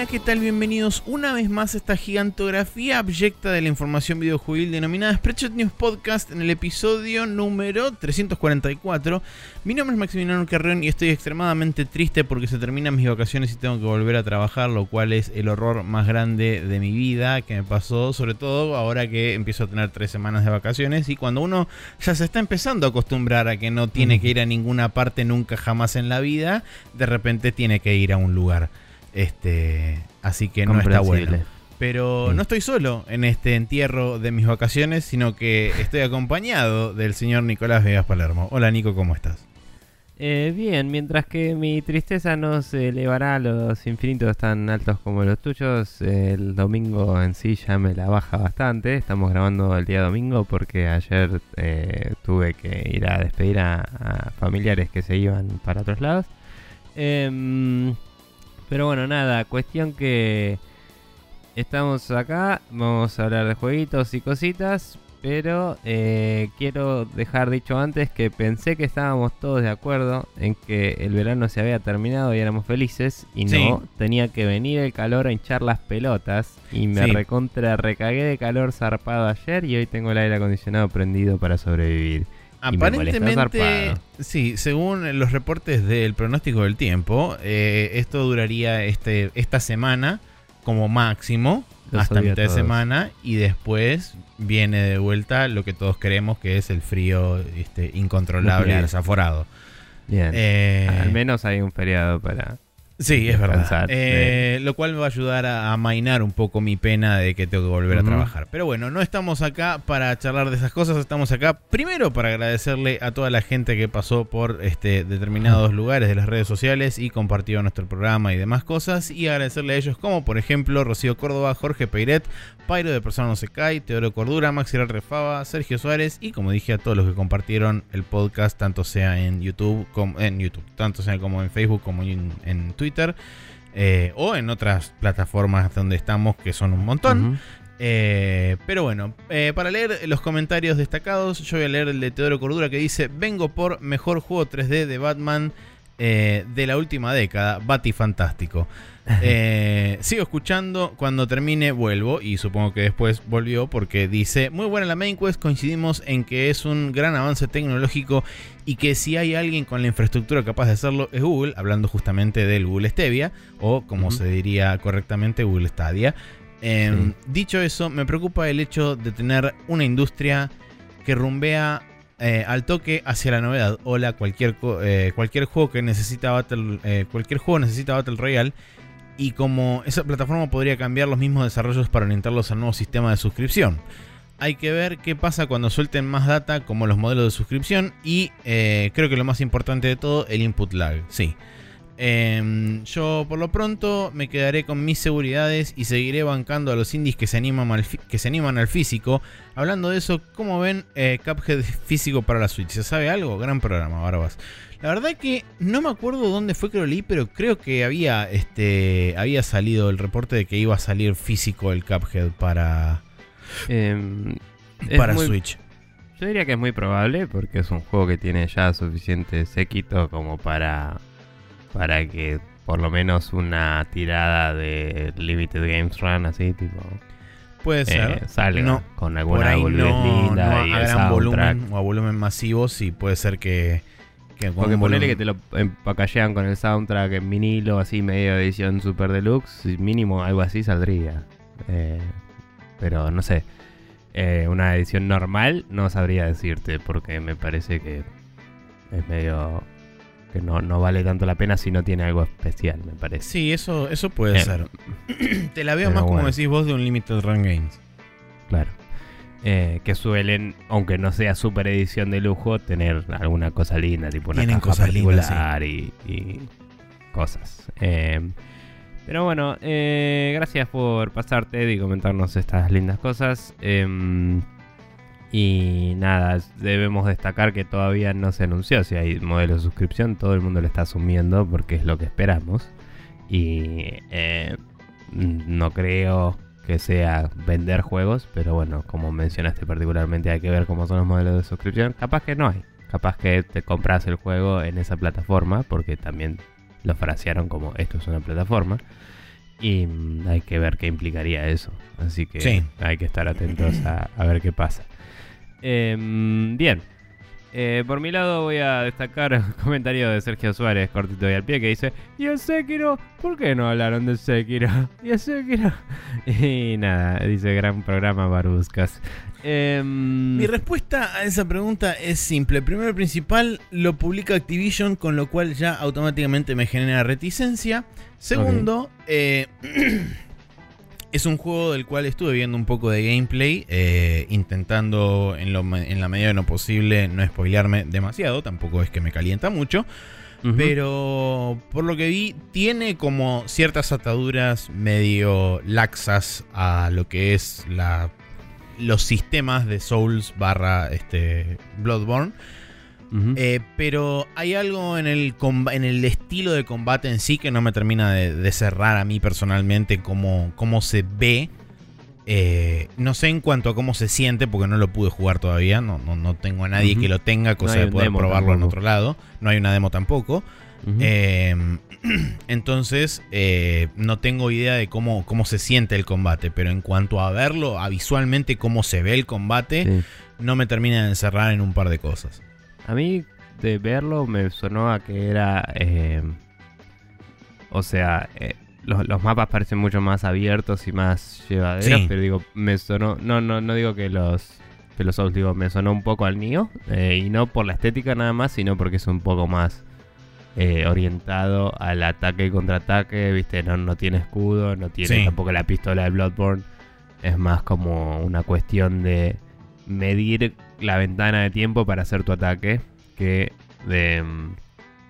Hola, ¿qué tal? Bienvenidos una vez más a esta gigantografía abyecta de la información videojuegil denominada Spreadshot News Podcast en el episodio número 344. Mi nombre es Maximiliano Carrión y estoy extremadamente triste porque se terminan mis vacaciones y tengo que volver a trabajar, lo cual es el horror más grande de mi vida que me pasó, sobre todo ahora que empiezo a tener tres semanas de vacaciones y cuando uno ya se está empezando a acostumbrar a que no tiene que ir a ninguna parte nunca jamás en la vida, de repente tiene que ir a un lugar. Este, así que no está bueno. Pero no estoy solo en este entierro de mis vacaciones, sino que estoy acompañado del señor Nicolás Vegas Palermo. Hola Nico, ¿cómo estás? Eh, bien, mientras que mi tristeza no se elevará a los infinitos tan altos como los tuyos, el domingo en sí ya me la baja bastante. Estamos grabando el día domingo porque ayer eh, tuve que ir a despedir a, familiares que se iban para otros lados. Eh, pero bueno, nada, cuestión que estamos acá, vamos a hablar de jueguitos y cositas, pero eh, quiero dejar dicho antes que pensé que estábamos todos de acuerdo en que el verano se había terminado y éramos felices y no, tenía que venir el calor a hinchar las pelotas y me recontra recagué de calor zarpado ayer y hoy tengo el aire acondicionado prendido para sobrevivir. Aparentemente, sí, según los reportes del pronóstico del tiempo, eh, esto duraría este, esta semana como máximo hasta mitad de semana y después viene de vuelta lo que todos queremos que es el frío este, incontrolable y desaforado. Bien. Eh, Al menos hay un feriado para Sí, es verdad. Eh, lo cual me va a ayudar a, mainar un poco mi pena de que tengo que volver a trabajar. Pero bueno, no estamos acá para charlar de esas cosas, estamos acá primero para agradecerle a toda la gente que pasó por este, determinados lugares de las redes sociales y compartió nuestro programa y demás cosas. Y agradecerle a ellos como por ejemplo Rocío Córdoba, Jorge Peiret, Pairo de Persona No Se Cae, Teodoro Cordura, Maxi Refaba, Sergio Suárez y como dije a todos los que compartieron el podcast, tanto sea en YouTube como en YouTube, tanto sea como en Facebook como en, en Twitter eh, o en otras plataformas donde estamos, que son un montón. Eh, pero bueno, eh, para leer los comentarios destacados, yo voy a leer el de Teodoro Cordura que dice: Vengo por mejor juego 3D de Batman de la última década, Bati Fantástico. Eh, sigo escuchando, cuando termine vuelvo y supongo que después volvió porque dice, muy buena la main quest, coincidimos en que es un gran avance tecnológico y que si hay alguien con la infraestructura capaz de hacerlo es Google, hablando justamente del Google Stevia o como se diría correctamente Google Stadia. Em, dicho eso, me preocupa el hecho de tener una industria que rumbea eh, al toque hacia la novedad. Hola, cualquier, eh, cualquier juego que necesita Battle, cualquier juego necesita Battle Royale y como esa plataforma podría cambiar los mismos desarrollos para orientarlos al nuevo sistema de suscripción. Hay que ver qué pasa cuando suelten más data como los modelos de suscripción y eh, creo que lo más importante de todo, el input lag. Sí. Em, yo por lo pronto me quedaré con mis seguridades y seguiré bancando a los indies que se animan al, que se animan al físico. Hablando de eso, ¿cómo ven eh, Cuphead físico para la Switch? ¿Se sabe algo? Gran programa, Barbas. La verdad que no me acuerdo dónde fue que lo leí, pero creo que había, este, había salido el reporte de que iba a salir físico el Cuphead para, em, para Switch. Yo diría que es muy probable porque es un juego que tiene ya suficiente séquito como para, para que por lo menos una tirada de Limited Games Run así tipo Puede ser. Eh, salga con alguna linda y a gran volumen o a volumen masivo, sí puede ser que, porque ponele que te lo empacallean con el soundtrack en vinilo, así medio edición super deluxe, mínimo algo así saldría. Eh, pero no sé, eh, una edición normal no sabría decirte, porque me parece que es medio que no, no vale tanto la pena si no tiene algo especial, me parece. Sí, eso, eso puede eh, ser. te la veo más como decís vos de un Limited Run Games. Claro. Eh, que suelen, aunque no sea super edición de lujo, tener alguna cosa linda, tipo una caja cosas particular y, cosas. Eh, pero bueno, gracias por pasarte y comentarnos estas lindas cosas. Y nada, debemos destacar que todavía no se anunció si hay modelo de suscripción, todo el mundo lo está asumiendo porque es lo que esperamos. Y no creo que sea vender juegos, pero bueno, como mencionaste particularmente, hay que ver cómo son los modelos de suscripción. Capaz que no hay, capaz que te compras el juego en esa plataforma, porque también lo frasearon como esto es una plataforma. Y mm, hay que ver qué implicaría eso. Así que hay que estar atentos a, ver qué pasa. Em, bien. Eh, por mi lado voy a destacar el comentario de Sergio Suárez, cortito y al pie, que dice, y el Sekiro, ¿por qué no hablaron de Sekiro? Y el Sekiro. Y nada, dice gran programa Baruscas. Em, mi respuesta a esa pregunta es simple. Primero y principal, lo publica Activision, con lo cual ya automáticamente me genera reticencia. Segundo, eh, es un juego del cual estuve viendo un poco de gameplay, eh, intentando en, la medida de lo posible no spoilearme demasiado, tampoco es que me calienta mucho. Pero por lo que vi, tiene como ciertas ataduras medio laxas a lo que es la, los sistemas de Souls barra este, Bloodborne. Eh, pero hay algo en el, en el estilo de combate en sí que no me termina de, cerrar a mí personalmente cómo, cómo se ve. Eh, no sé en cuanto a cómo se siente, porque no lo pude jugar todavía. No, no, tengo a nadie que lo tenga, cosa de poder probarlo en otro lado. No hay una demo tampoco. Em, entonces, eh, no tengo idea de cómo, cómo se siente el combate. Pero en cuanto a verlo, a visualmente cómo se ve el combate, no me termina de encerrar en un par de cosas. A mí de verlo me sonó a que era... Eh, o sea, eh, los, mapas parecen mucho más abiertos y más llevaderos, pero digo, me sonó... No, no, no digo que los... Que los Souls, digo, me sonó un poco al mío. Eh, y no por la estética nada más, sino porque es un poco más... orientado al ataque y contraataque, viste, no, no tiene escudo, no tiene tampoco la pistola de Bloodborne, es más como una cuestión de medir la ventana de tiempo para hacer tu ataque que de mm,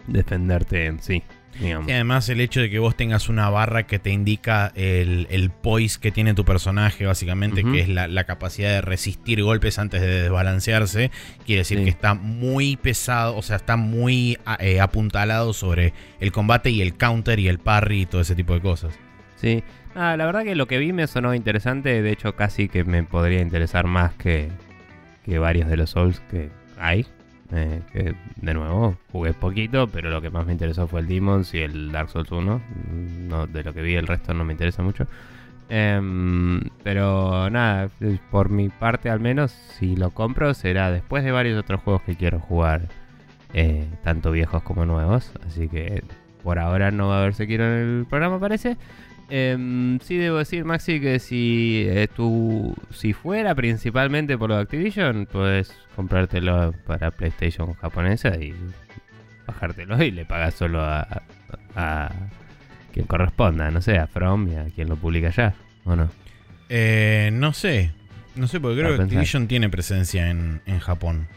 defenderte en sí. Y además el hecho de que vos tengas una barra que te indica el, el poise que tiene tu personaje, básicamente, que es la, capacidad de resistir golpes antes de desbalancearse, quiere decir que está muy pesado, o sea, está muy eh, apuntalado sobre el combate y el counter y el parry y todo ese tipo de cosas. Sí, ah, la verdad que lo que vi me sonó interesante, de hecho casi que me podría interesar más que, que varios de los Souls que hay. Eh, que de nuevo jugué poquito, pero lo que más me interesó fue el Demons y el Dark Souls 1. No, de lo que vi, el resto no me interesa mucho. Em, pero nada, por mi parte al menos, si lo compro será después de varios otros juegos que quiero jugar, eh, tanto viejos como nuevos. Así que por ahora no va a haber quiero en el programa, parece. Eh, sí debo decir, Maxi, que si eh, tú, si fuera principalmente por lo de Activision, puedes comprártelo para PlayStation japonesa y bajártelo y le pagas solo a, a, quien corresponda, no sé, a From y a quien lo publica allá, ¿o no? Eh, no sé, no sé, porque creo que Activision tiene presencia en, en Japón.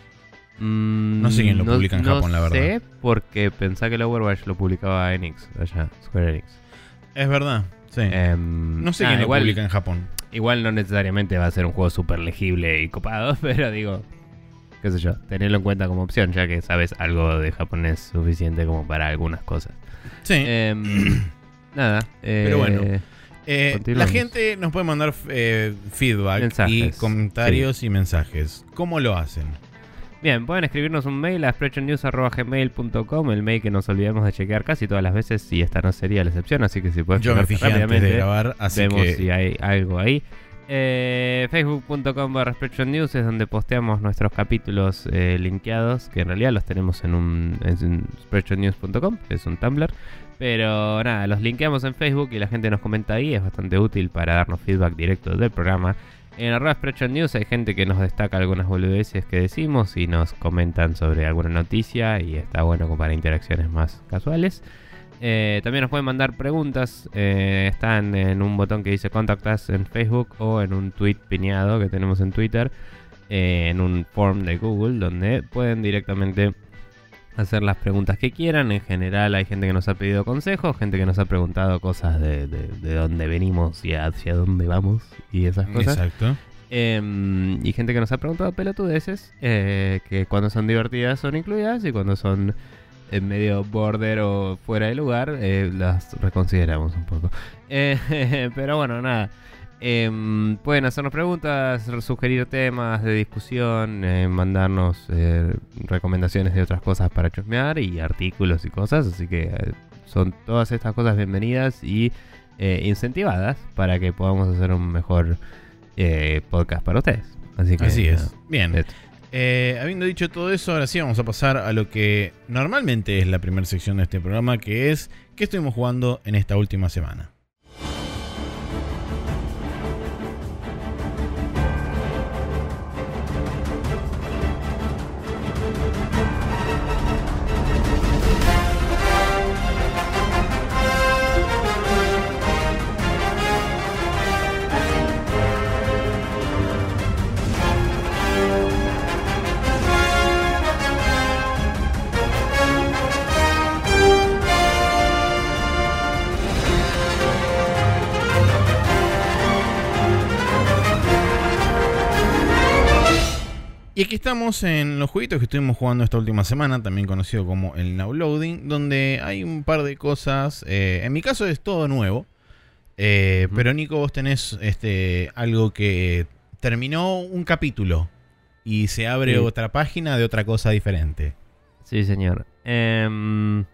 Mm, no sé quién lo publica en Japón, la verdad. No sé, porque pensá que el Overwatch lo publicaba Enix, allá, Square Enix. Es verdad. Em, no sé quién lo publica en Japón. Igual no necesariamente va a ser un juego súper legible y copado, pero digo, qué sé yo, tenerlo en cuenta como opción, ya que sabes algo de japonés suficiente como para algunas cosas. Sí. Em, nada. pero bueno. Eh, eh, la gente nos puede mandar eh, feedback y comentarios y mensajes. ¿Cómo lo hacen? Bien, pueden escribirnos un mail a spreadshotnews.gmail.com, el mail que nos olvidamos de chequear casi todas las veces y esta no sería la excepción, así que si puedes Yo me fijé rápidamente, de grabar, así vemos si hay algo ahí. Eh, Facebook.com barra News es donde posteamos nuestros capítulos eh, linkeados, que en realidad los tenemos en un en spreadshotnews.com, que es un Tumblr. Pero nada, los linkeamos en Facebook y la gente nos comenta ahí, es bastante útil para darnos feedback directo del programa. En arroba News hay gente que nos destaca algunas boludeces que decimos y nos comentan sobre alguna noticia y está bueno para interacciones más casuales. Eh, también nos pueden mandar preguntas. Eh, están en un botón que dice Contact Us en Facebook o en un tweet piñado que tenemos en Twitter. Eh, en un form de Google donde pueden directamente hacer las preguntas que quieran. En general hay gente que nos ha pedido consejos, gente que nos ha preguntado cosas de, de, dónde venimos y hacia dónde vamos y esas cosas. Exacto. Em, y gente que nos ha preguntado pelotudeces, eh, que cuando son divertidas son incluidas y cuando son en medio border o fuera de lugar, eh, las reconsideramos un poco. Eh, pero bueno, nada. Em, pueden hacernos preguntas, sugerir temas de discusión, eh, mandarnos eh, recomendaciones de otras cosas para chusmear y artículos y cosas. Así que eh, son todas estas cosas bienvenidas y incentivadas para que podamos hacer un mejor podcast para ustedes. Así que, Así es. Bien. Habiendo dicho todo eso, ahora sí vamos a pasar a lo que normalmente es la primera sección de este programa, que es ¿qué estuvimos jugando en esta última semana? Y aquí estamos en los jueguitos que estuvimos jugando esta última semana, también conocido como el Now Loading, donde hay un par de cosas. Eh, en mi caso es todo nuevo. Eh, pero Nico, vos tenés este, algo que terminó un capítulo y se abre otra página de otra cosa diferente. Sí, señor. Em,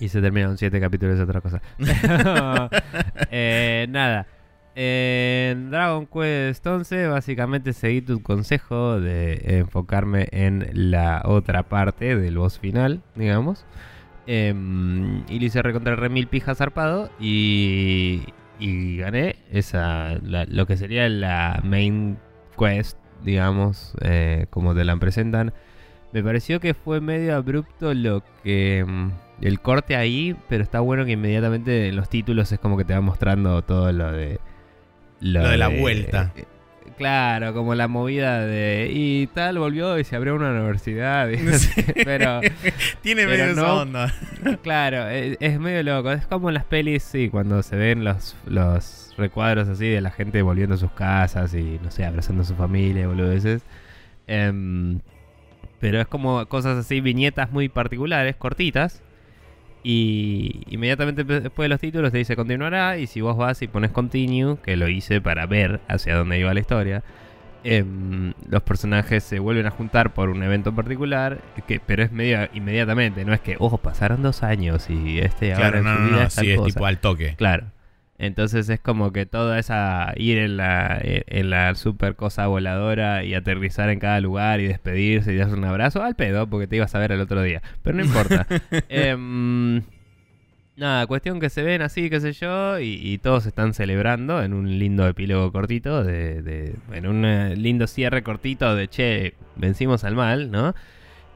y se terminaron siete capítulos de otra cosa. Eh, nada. En Dragon Quest 11 básicamente seguí tu consejo de enfocarme en la otra parte del boss final, digamos. Em, y le hice recontra remil pija zarpado y, y gané esa, lo que sería la main quest, digamos, eh, como te la presentan. Me pareció que fue medio abrupto lo que... Em, el corte ahí, pero está bueno que inmediatamente en los títulos es como que te va mostrando todo lo de lo, de la vuelta. Eh, claro, como la movida de. Y tal, volvió y se abrió una universidad. pero. Tiene medio esa onda. Claro, es, medio loco. Es como en las pelis, sí, cuando se ven los, los recuadros así de la gente volviendo a sus casas y, no sé, abrazando a su familia, boludeces. Eh, pero es como cosas así, viñetas muy particulares, cortitas y inmediatamente después de los títulos te dice continuará. Y si vos vas y pones continue, que lo hice para ver hacia dónde iba la historia, em, los personajes se vuelven a juntar por un evento particular, que, pero es medio inmediatamente, no es que, ojo, pasaron dos años y este ahora en su vida es, sí, es tipo al toque. Claro. Entonces es como que toda esa ir en la, en la super cosa voladora y aterrizar en cada lugar y despedirse y darse un abrazo al pedo porque te ibas a ver el otro día. Pero no importa. Em, nada, cuestión que se ven así, qué sé yo, y, todos están celebrando en un lindo epílogo cortito, de, en un eh, lindo cierre cortito de che, vencimos al mal, ¿no?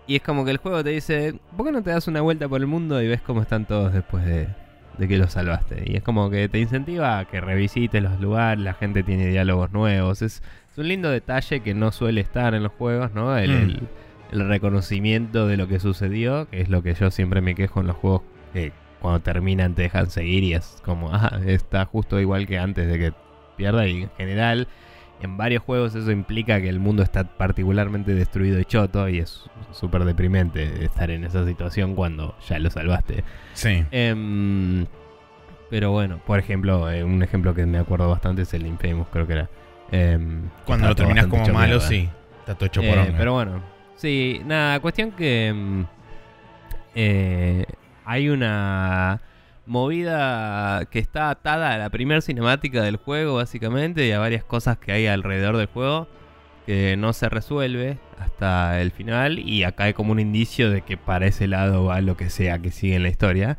Y es como que el juego te dice, ¿por qué no te das una vuelta por el mundo y ves cómo están todos después de, de que lo salvaste. Y es como que te incentiva a que revisites los lugares, la gente tiene diálogos nuevos. Es, un lindo detalle que no suele estar en los juegos, ¿no? El, mm. reconocimiento de lo que sucedió, que es lo que yo siempre me quejo en los juegos que cuando terminan te dejan seguir y es como, ah, está justo igual que antes de que pierda. Y en general, en varios juegos eso implica que el mundo está particularmente destruido y choto y es súper deprimente estar en esa situación cuando ya lo salvaste. Sí. Em, pero bueno, por ejemplo, eh, un ejemplo que me acuerdo bastante es el Infamous, creo que era. Em, cuando lo terminas como malo, sí. Está todo hecho por eh, Pero bueno, sí, nada, cuestión que em, eh, hay una movida que está atada a la primera cinemática del juego, básicamente, y a varias cosas que hay alrededor del juego que no se resuelve hasta el final. Y acá hay como un indicio de que para ese lado va lo que sea que sigue en la historia.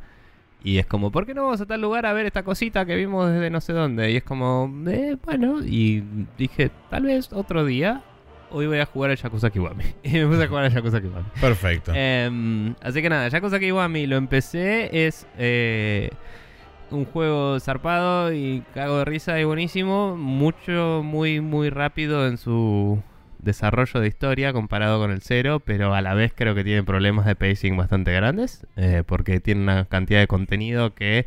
Y es como, ¿por qué no vamos a tal lugar a ver esta cosita que vimos desde no sé dónde? Y es como, eh, bueno, y dije, tal vez otro día hoy voy a jugar al Yakuza Kiwami. y me puse a jugar al Yakuza Kiwami. Perfecto. Em, así que nada, Yakuza Kiwami lo empecé. Es eh, un juego zarpado y cago de risa y buenísimo. Mucho, muy, muy rápido en su desarrollo de historia comparado con el cero, pero a la vez creo que tiene problemas de pacing bastante grandes, eh, porque tiene una cantidad de contenido que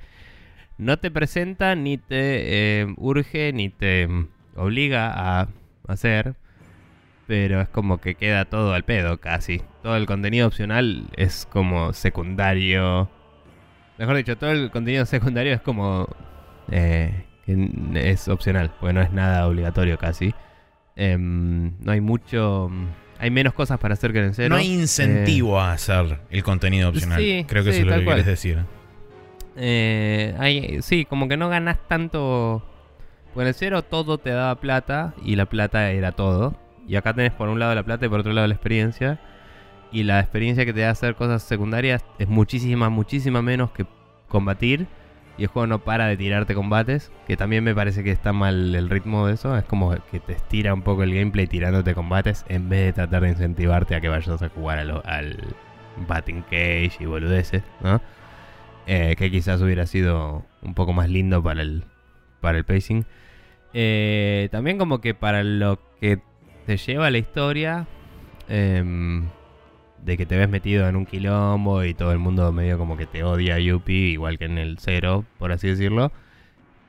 no te presenta, ni te eh, urge, ni te obliga a hacer pero es como que queda todo al pedo casi. Todo el contenido opcional es como secundario. Mejor dicho, todo el contenido secundario es como... Eh, es opcional, porque no es nada obligatorio casi. Em, no hay mucho... Hay menos cosas para hacer que en cero. No hay incentivo eh, a hacer el contenido opcional. Creo que eso es lo que quieres decir. Eh, sí, como que no ganas tanto. Con el cero todo te daba plata y la plata era todo. Y acá tenés por un lado la plata y por otro lado la experiencia. Y la experiencia que te da hacer cosas secundarias es muchísima, muchísima menos que combatir. Y el juego no para de tirarte combates. Que también me parece que está mal el ritmo de eso. Es como que te estira un poco el gameplay tirándote combates. En vez de tratar de incentivarte a que vayas a jugar al Batting Cage y boludeces. Eh, que quizás hubiera sido un poco más lindo para el, para el pacing. Eh, también como que para lo que te lleva la historia, em, de que te ves metido en un quilombo y todo el mundo medio como que te odia a Yuppie, igual que en el cero, por así decirlo.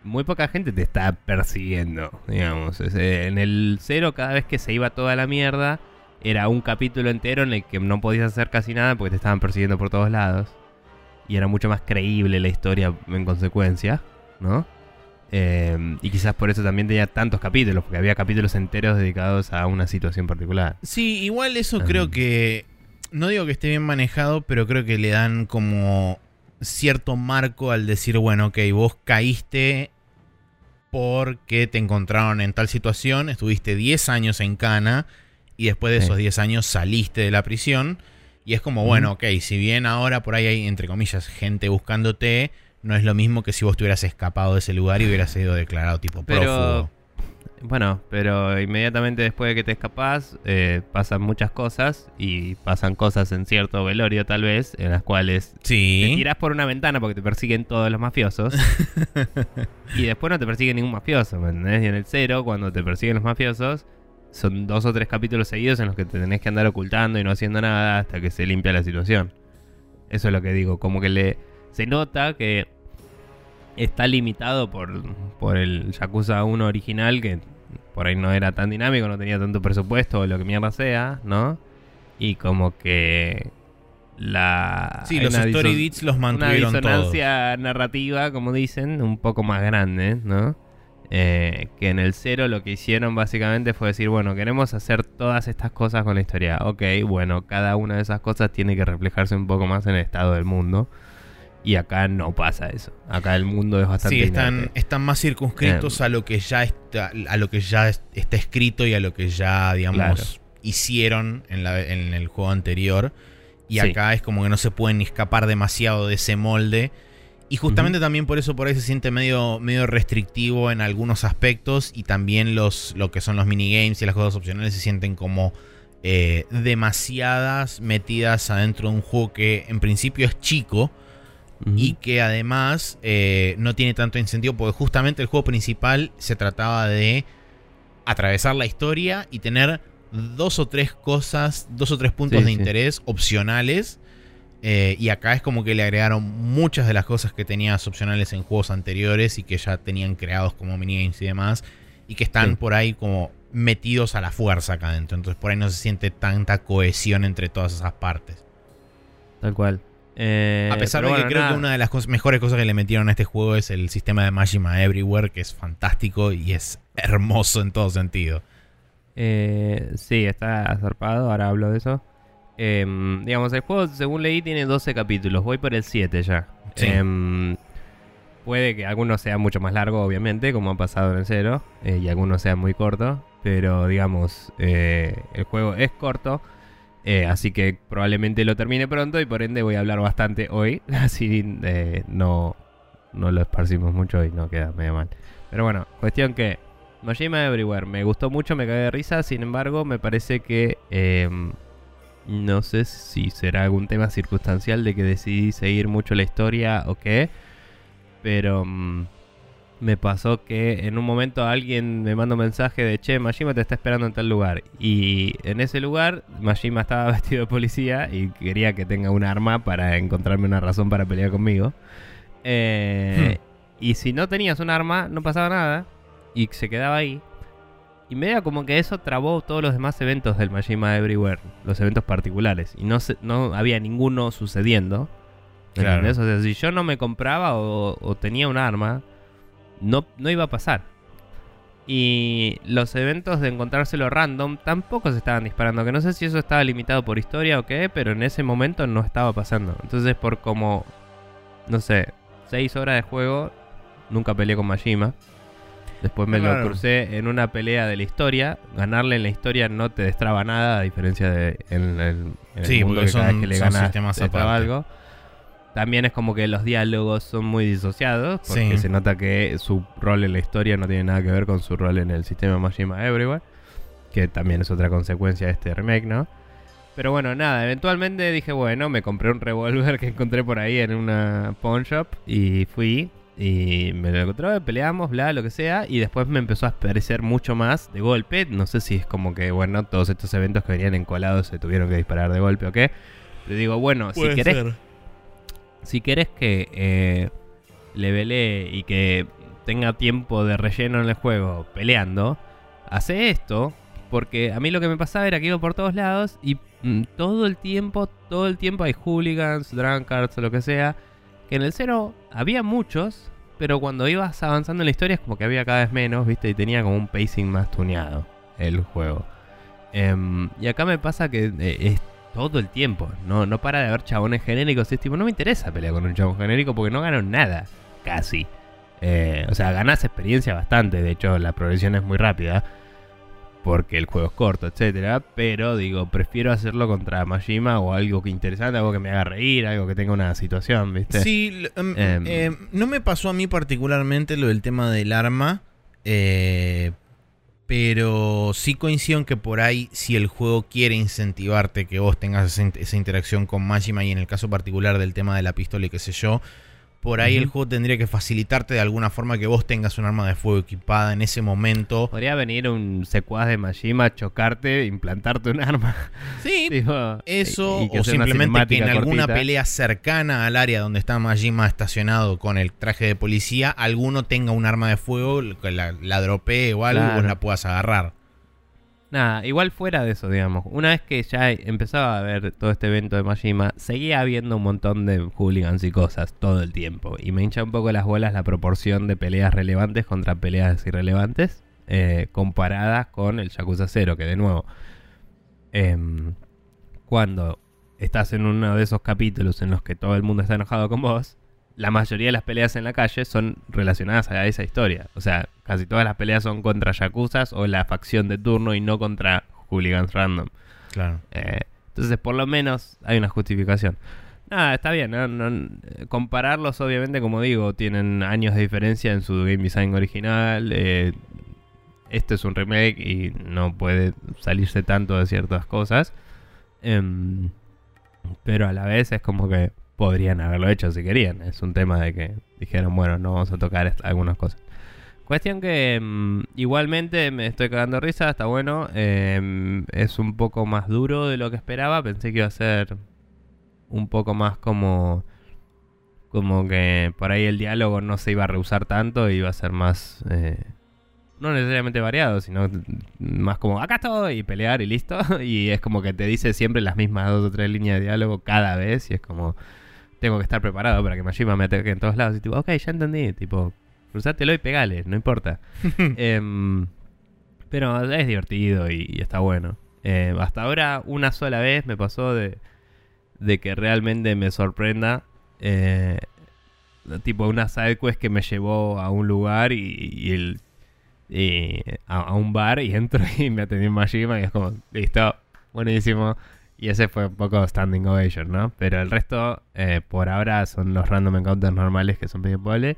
Muy poca gente te está persiguiendo, digamos. En el cero, cada vez que se iba toda la mierda, era un capítulo entero en el que no podías hacer casi nada porque te estaban persiguiendo por todos lados. Y era mucho más creíble la historia en consecuencia, ¿no? Em, y quizás por eso también tenía tantos capítulos, porque había capítulos enteros dedicados a una situación particular. Sí, igual eso creo em. que. No digo que esté bien manejado, pero creo que le dan como cierto marco al decir, bueno, ok, vos caíste porque te encontraron en tal situación, estuviste 10 años en Cana y después de esos 10 años saliste de la prisión. Y es como, bueno, ok, si bien ahora por ahí hay, entre comillas, gente buscándote, no es lo mismo que si vos te hubieras escapado de ese lugar y hubieras sido declarado tipo prófugo. Bueno, pero inmediatamente después de que te escapas, eh, pasan muchas cosas y pasan cosas en cierto velorio tal vez, en las cuales sí. te tiras por una ventana porque te persiguen todos los mafiosos y después no te persigue ningún mafioso, ¿me entendés? Y en el cero, cuando te persiguen los mafiosos, son dos o tres capítulos seguidos en los que te tenés que andar ocultando y no haciendo nada hasta que se limpia la situación. Eso es lo que digo, como que le se nota que está limitado por, por el Yakuza 1 original que por ahí no era tan dinámico, no tenía tanto presupuesto o lo que mierda sea, ¿no? Y como que la sí, los story beats los mantuvieron una disonancia narrativa, como dicen, un poco más grande, ¿no? Eh, que en el cero lo que hicieron básicamente fue decir, bueno, queremos hacer todas estas cosas con la historia. Ok, bueno, cada una de esas cosas tiene que reflejarse un poco más en el estado del mundo. Y acá no pasa eso. Acá el mundo es bastante. Sí, están, están más circunscritos eh. a lo que ya está, a lo que ya está escrito y a lo que ya, digamos, hicieron en, la, en, el juego anterior. Y acá es como que no se pueden escapar demasiado de ese molde y justamente también por eso por ahí se siente medio, medio restrictivo en algunos aspectos y también los, lo que son los minigames y las cosas opcionales se sienten como eh, demasiadas metidas adentro de un juego que en principio es chico y que además eh, no tiene tanto incentivo porque justamente el juego principal se trataba de atravesar la historia y tener dos o tres cosas, dos o tres puntos de interés opcionales eh, y acá es como que le agregaron muchas de las cosas que tenías opcionales en juegos anteriores y que ya tenían creados como minigames y demás. Y que están por ahí como metidos a la fuerza acá adentro. Entonces por ahí no se siente tanta cohesión entre todas esas partes. Tal cual. Eh, a pesar de que creo que una de las mejores cosas que le metieron a este juego es el sistema de Majima Everywhere, que es fantástico y es hermoso en todo sentido. Eh, sí, está zarpado, ahora hablo de eso. Em, digamos, el juego, según leí, tiene 12 capítulos. Voy por el 7 ya. Em, puede que alguno sea mucho más largo, obviamente, como ha pasado en el 0. Eh, y algunos sean muy cortos. Pero, digamos, eh, el juego es corto. Eh, así que probablemente lo termine pronto. Y por ende voy a hablar bastante hoy. Así no, no lo esparcimos mucho y no queda medio mal. Pero bueno, cuestión que. Nojima Everywhere me gustó mucho, me cagué de risa. Sin embargo, me parece que em, no sé si será algún tema circunstancial de que decidí seguir mucho la historia o qué. Pero mm, me pasó que en un momento alguien me mandó un mensaje de che, Majima te está esperando en tal lugar. Y en ese lugar, Majima estaba vestido de policía y quería que tenga un arma para encontrarme una razón para pelear conmigo. Eh, hmm. Y si no tenías un arma, no pasaba nada. Y se quedaba ahí. Y medio como que eso trabó todos los demás eventos del Majima Everywhere, los eventos particulares. Y no, no había ninguno sucediendo. Claro. O sea, si yo no me compraba o, tenía un arma, no, no iba a pasar. Y los eventos de encontrárselo random tampoco se estaban disparando. Que no sé si eso estaba limitado por historia o qué, pero en ese momento no estaba pasando. Entonces, por como, no sé, 6 horas de juego, nunca peleé con Majima. Después me lo crucé en una pelea de la historia. Ganarle en la historia no te destraba nada, a diferencia de en, el sí, mundo que cada vez que le ganas te destraba algo. También es como que los diálogos son muy disociados, porque se nota que su rol en la historia no tiene nada que ver con su rol en el sistema Majima Everywhere, que también es otra consecuencia de este remake, ¿no? Pero bueno, nada, eventualmente dije, bueno, me compré un revólver que encontré por ahí en una pawn shop y fui y me lo encontré, peleamos, bla, lo que sea, y después me empezó a aparecer mucho más de golpe. No sé si es como que, bueno, todos estos eventos que venían encolados se tuvieron que disparar de golpe o qué. Le digo, bueno, si querés, si querés que eh, le y que tenga tiempo de relleno en el juego peleando, hace esto, porque a mí lo que me pasaba era que iba por todos lados y mm, todo el tiempo, todo el tiempo hay hooligans, drunkards o lo que sea. Que en el cero había muchos, pero cuando ibas avanzando en la historia es como que había cada vez menos, ¿viste? Y tenía como un pacing más tuneado el juego. Em, y acá me pasa que eh, todo el tiempo. No, no para de haber chabones genéricos. Es tipo, no me interesa pelear con un chabón genérico porque no gano nada. Casi. Eh, o sea, ganas experiencia bastante. De hecho, la progresión es muy rápida porque el juego es corto, etcétera. Pero digo, prefiero hacerlo contra Majima o algo que interesante, algo que me haga reír, algo que tenga una situación, ¿viste? Sí, em, em, em, no me pasó a mí particularmente lo del tema del arma. Eh, pero sí coincido en que por ahí, si el juego quiere incentivarte que vos tengas esa, interacción con Majima, y en el caso particular del tema de la pistola y qué sé yo, por ahí el juego tendría que facilitarte de alguna forma que vos tengas un arma de fuego equipada en ese momento. Podría venir un secuaz de Majima, chocarte, implantarte un arma. Sí, eso, o simplemente que en alguna pelea cercana al área donde está Majima estacionado con el traje de policía, alguno tenga un arma de fuego, la, la dropee o algo, vos la puedas agarrar. Nada, igual fuera de eso, digamos. Una vez que ya empezaba a ver todo este evento de Majima, seguía habiendo un montón de hooligans y cosas todo el tiempo. Y me hincha un poco las bolas la proporción de peleas relevantes contra peleas irrelevantes, eh, comparadas con el Yakuza 0, que de nuevo, em, cuando estás en uno de esos capítulos en los que todo el mundo está enojado con vos, la mayoría de las peleas en la calle son relacionadas a esa historia. O sea, casi todas las peleas son contra yakuzas o la facción de turno y no contra hooligans random. Claro. Eh, entonces, por lo menos hay una justificación. Nada, está bien. compararlos, obviamente, como digo, tienen años de diferencia en su game design original. Eh, este es un remake y no puede salirse tanto de ciertas cosas. Em, pero a la vez es como que podrían haberlo hecho si querían. Es un tema de que dijeron, bueno, no vamos a tocar algunas cosas. Cuestión que mm, igualmente me estoy cagando risa, está bueno. Em, es un poco más duro de lo que esperaba. Pensé que iba a ser un poco más como. Como que por ahí el diálogo no se iba a rehusar tanto, iba a ser más. Eh, no necesariamente variado, sino más como acá estoy y pelear y listo. Y es como que te dice siempre las mismas dos o tres líneas de diálogo cada vez. Y es como tengo que estar preparado para que Majima me ataque en todos lados. Y tipo, ok, ya entendí. Tipo, cruzátelo y pegale, no importa. Em, pero es divertido y, está bueno. Eh, hasta ahora, una sola vez me pasó de, de que realmente me sorprenda. Eh, tipo, una sidequest que me llevó a un lugar y, el, a, un bar y entro y me atendió Majima y es como, listo, buenísimo. Y ese fue un poco standing ovation, ¿no? Pero el resto, eh, por ahora, son los random encounters normales que son medio pole.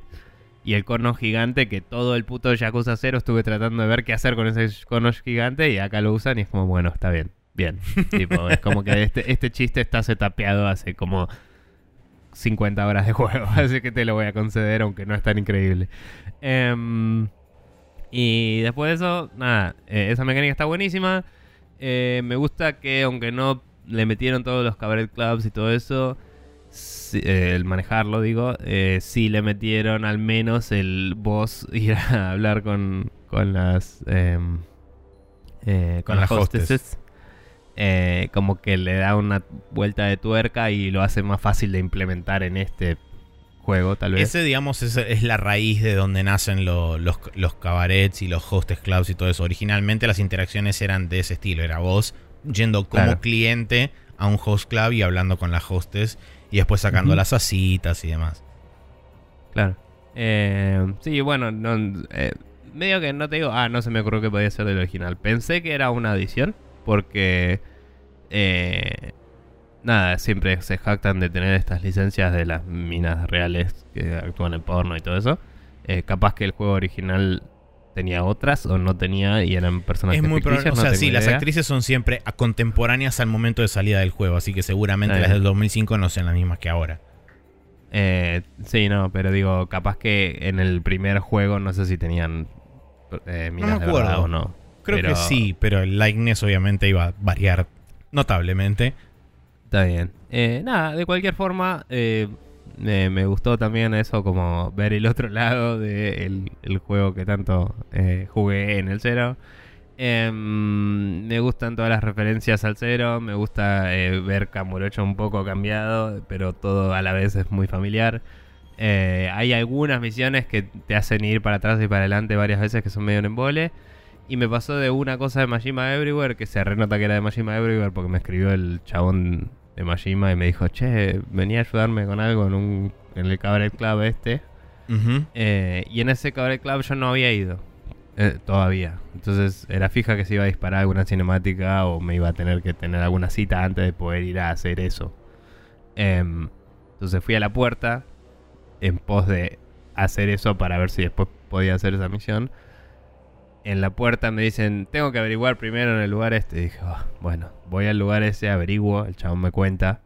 Y el cono gigante, que todo el puto Yakuza 0 estuve tratando de ver qué hacer con ese cono gigante. Y acá lo usan y es como, bueno, está bien, bien. tipo, es como que este, este chiste está setapeado hace como 50 horas de juego. Así que te lo voy a conceder, aunque no es tan increíble. Em, y después de eso, nada, eh, esa mecánica está buenísima. Eh, me gusta que aunque no le metieron todos los cabaret clubs y todo eso. Eh, el manejarlo, digo. Eh, sí le metieron al menos el boss ir a hablar con, con las. Em, eh, con, las hostesses. como que le da una vuelta de tuerca y lo hace más fácil de implementar en este juego, tal vez. Ese, digamos, es, es la raíz de donde nacen los, los cabarets y los hostess clubs y todo eso. Originalmente las interacciones eran de ese estilo. Era vos yendo como cliente a un host club y hablando con las hostes y después sacando las asitas y demás. Claro. Eh, sí, bueno, no, eh, medio que no te digo, ah, no se me ocurrió que podía ser del original. Pensé que era una adición, porque. Eh, nada, siempre se jactan de tener estas licencias de las minas reales que actúan en porno y todo eso. Eh, capaz que el juego original tenía otras o no tenía y eran personajes es muy O sea, sí, las actrices son siempre contemporáneas al momento de salida del juego, así que seguramente las del 2005 no sean las mismas que ahora. Eh, sí, no, pero digo, capaz que en el primer juego no sé si tenían eh, minas no o no. Creo que sí, pero el likeness obviamente iba a variar notablemente. Está bien. Eh, nada, de cualquier forma, eh, me, gustó también eso, como ver el otro lado del el juego que tanto eh, jugué en el cero. Em, me gustan todas las referencias al cero, me gusta ver Camurocho un poco cambiado, pero todo a la vez es muy familiar. hay algunas misiones que te hacen ir para atrás y para adelante varias veces que son medio en embole. Y me pasó de una cosa de Majima Everywhere, que se renota que era de Majima Everywhere porque me escribió el chabón de Majima y me dijo, che, venía a ayudarme con algo en, un, en el Cabaret Club este. Eh, y en ese Cabaret Club yo no había ido. Eh, todavía. Entonces era fija que se iba a disparar alguna cinemática o me iba a tener que tener alguna cita antes de poder ir a hacer eso. Em, entonces fui a la puerta en pos de hacer eso para ver si después podía hacer esa misión en la puerta me dicen, tengo que averiguar primero en el lugar este. Y dije, ah, bueno, voy al lugar ese, averiguo, el chabón me cuenta.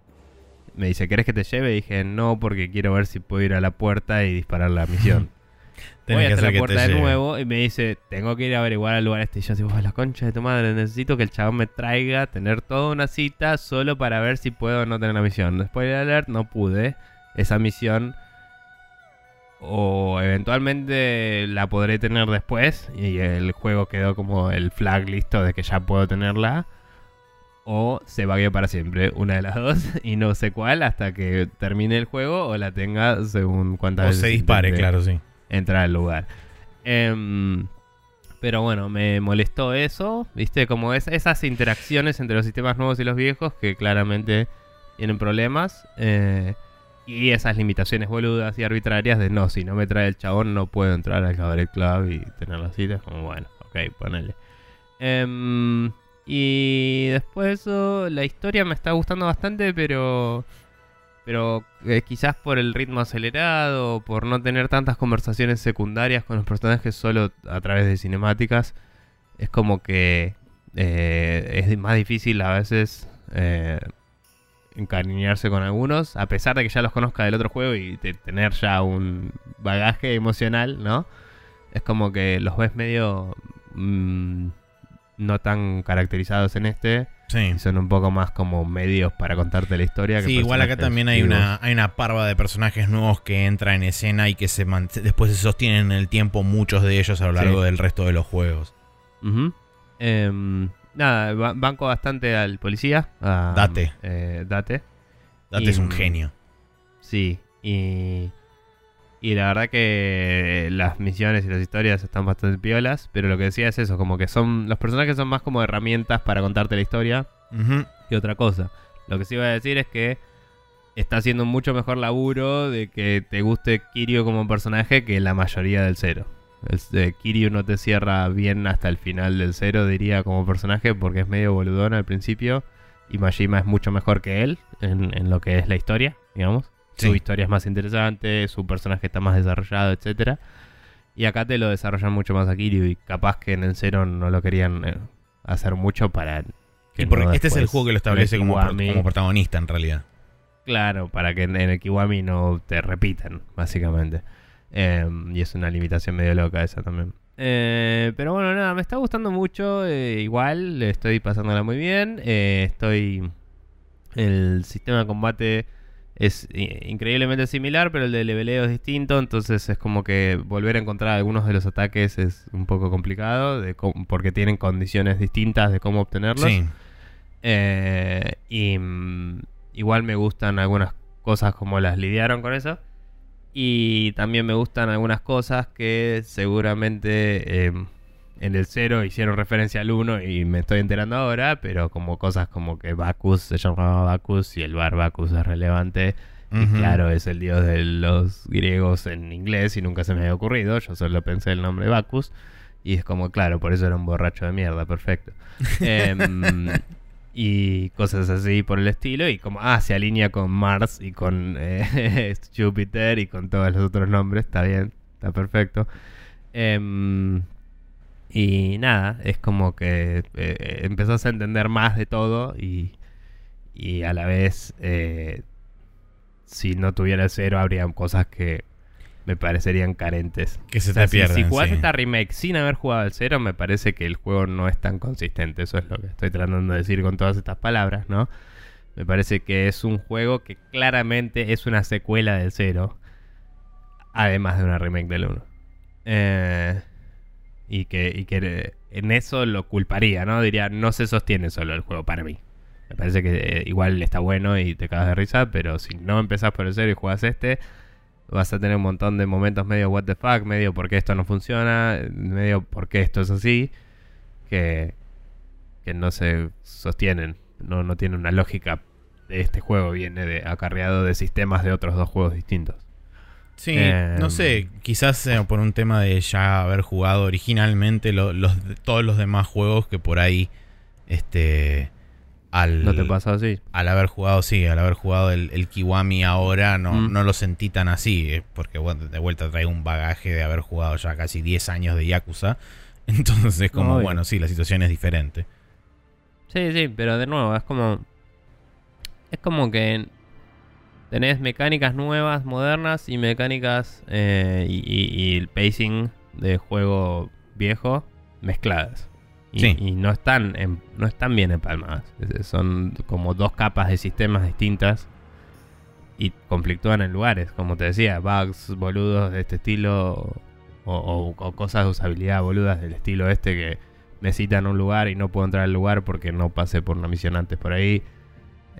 Me dice, ¿querés que te lleve? Y dije, no, porque quiero ver si puedo ir a la puerta y disparar la misión. voy hasta la puerta de nuevo y me dice, tengo que ir a averiguar al lugar este. Y yo digo, la concha de tu madre, necesito que el chabón me traiga, tener toda una cita solo para ver si puedo o no tener la misión. Después de alert no pude. Esa misión o eventualmente la podré tener después y el juego quedó como el flag listo de que ya puedo tenerla o se vague para siempre, una de las dos y no sé cuál hasta que termine el juego o la tenga según cuántas veces se dispare, claro, sí. Entrar al lugar. Em, pero bueno, me molestó eso, viste, como es, esas interacciones entre los sistemas nuevos y los viejos que claramente tienen problemas. Eh, y esas limitaciones boludas y arbitrarias de no, si no me trae el chabón no puedo entrar al cabaret club y tener las citas. Como bueno, ok, ponele. Em, y después de eso, la historia me está gustando bastante, pero. Pero eh, quizás por el ritmo acelerado, por no tener tantas conversaciones secundarias con los personajes solo a través de cinemáticas, es como que eh, es más difícil a veces eh, encariñarse con algunos, a pesar de que ya los conozca del otro juego y tener ya un bagaje emocional, ¿no? Es como que los ves medio mm, no tan caracterizados en este. Sí. son un poco más como medios para contarte la historia. Sí, igual acá también hay una, hay una parva de personajes nuevos que entra en escena y que se después se sostienen en el tiempo muchos de ellos a lo largo del resto de los juegos. Nada, banco bastante al policía. date. Eh, date. Date es un genio. Sí, y. Y la verdad que las misiones y las historias están bastante piolas, pero lo que decía es eso, como que son los personajes son más como herramientas para contarte la historia que otra cosa. Lo que sí iba a decir es que está haciendo un mucho mejor laburo de que te guste Kirio como personaje que la mayoría del cero. El, Kiryu no te cierra bien hasta el final del cero, diría, como personaje, porque es medio boludón al principio. Y Majima es mucho mejor que él en, lo que es la historia, digamos. Su historia es más interesante, su personaje está más desarrollado, etcétera. Y acá te lo desarrollan mucho más a Kiryu y capaz que en el cero no lo querían eh, hacer mucho para... Que porque este es el juego que lo establece como, como, protagonista en realidad. Claro, para que en el Kiwami no te repitan, básicamente. Em, y es una limitación medio loca esa también. Eh, pero bueno, nada, me está gustando mucho. Eh, igual, estoy pasándola muy bien. Eh, estoy. El sistema de combate es increíblemente similar, pero el de leveleo es distinto. Entonces es como que volver a encontrar algunos de los ataques es un poco complicado. De porque tienen condiciones distintas de cómo obtenerlos. y mm, igual me gustan algunas cosas como las lidiaron con eso. Y también me gustan algunas cosas que seguramente em, en el 0 hicieron referencia al 1 y me estoy enterando ahora, pero como cosas como que Bacchus se llamaba Bacchus y el bar Bacchus es relevante Y claro, es el dios de los griegos en inglés y nunca se me había ocurrido. Yo solo pensé el nombre Bacchus. Y es como, claro, por eso era un borracho de mierda, perfecto. Em, y cosas así por el estilo. Y como, ah, se alinea con Mars y con eh, Júpiter y con todos los otros nombres. Está bien, está perfecto. Em, y nada, es como que eh, eh, empezás a entender más de todo y, y a la vez, si no tuviera cero, habría cosas que me parecerían carentes. Que se te pierden. Si, jugás esta remake sin haber jugado el cero, me parece que el juego no es tan consistente. Eso es lo que estoy tratando de decir con todas estas palabras, ¿no? Me parece que es un juego que claramente es una secuela del cero. Además de una remake del 1. Eh, y, que, y que en eso lo culparía, ¿no? Diría, no se sostiene solo el juego para mí. Me parece que eh, igual está bueno y te cagas de risa, pero si no empezás por el cero y jugás este, vas a tener un montón de momentos medio what the fuck, medio porque esto no funciona, medio porque esto es así, que, que no se sostienen, no, no tiene una lógica este juego, viene de, acarreado de sistemas de otros dos juegos distintos. Sí, no sé, em, quizás por un tema de ya haber jugado originalmente los, todos los demás juegos que por ahí este al, ¿No te pasa así? Al haber jugado, sí, al haber jugado el, Kiwami ahora, no, mm. no lo sentí tan así, eh, porque bueno, de vuelta traigo un bagaje de haber jugado ya casi 10 años de Yakuza. Entonces, como, bueno, sí, la situación es diferente. Sí, sí, pero de nuevo, es como. Es como que tenés mecánicas nuevas, modernas y mecánicas eh, y el pacing de juego viejo mezcladas. Y, no, están no están bien empalmadas. Son como dos capas de sistemas distintas y conflictúan en lugares. Como te decía, bugs boludos de este estilo o, cosas de usabilidad boludas del estilo este que necesitan un lugar y no puedo entrar al lugar porque no pasé por una misión antes por ahí.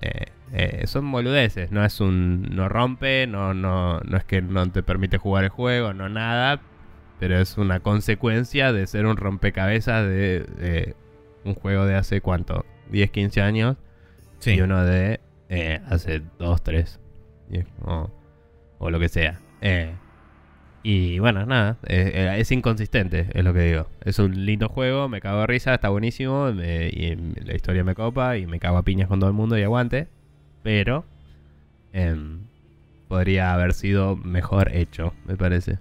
Eh, eh, son boludeces, no es un. no rompe, no, no, no es que no te permite jugar el juego, no nada, pero es una consecuencia de ser un rompecabezas de, un juego de hace cuánto, 10, 15 años y uno de eh, hace 2, 3 o, lo que sea. Eh, y bueno, nada, es inconsistente, es lo que digo. Es un lindo juego, me cago de risa, está buenísimo, y la historia me copa y me cago a piñas con todo el mundo y aguante, pero em, podría haber sido mejor hecho, me parece.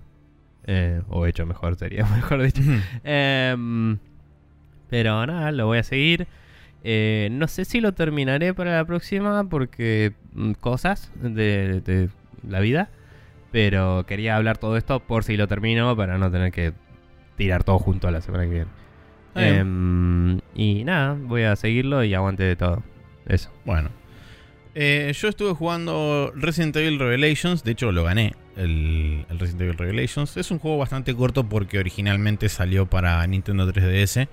Eh, o hecho mejor sería, mejor dicho. Em, pero nada, lo voy a seguir. Eh, no sé si lo terminaré para la próxima porque mm, cosas de, la vida. Pero quería hablar todo esto por si lo termino para no tener que tirar todo junto a la semana que viene. Em, y nada, voy a seguirlo y aguante de todo. Eso. Bueno. Eh, yo estuve jugando Resident Evil Revelations, de hecho lo gané el, Resident Evil Revelations. Es un juego bastante corto porque originalmente salió para Nintendo 3DS.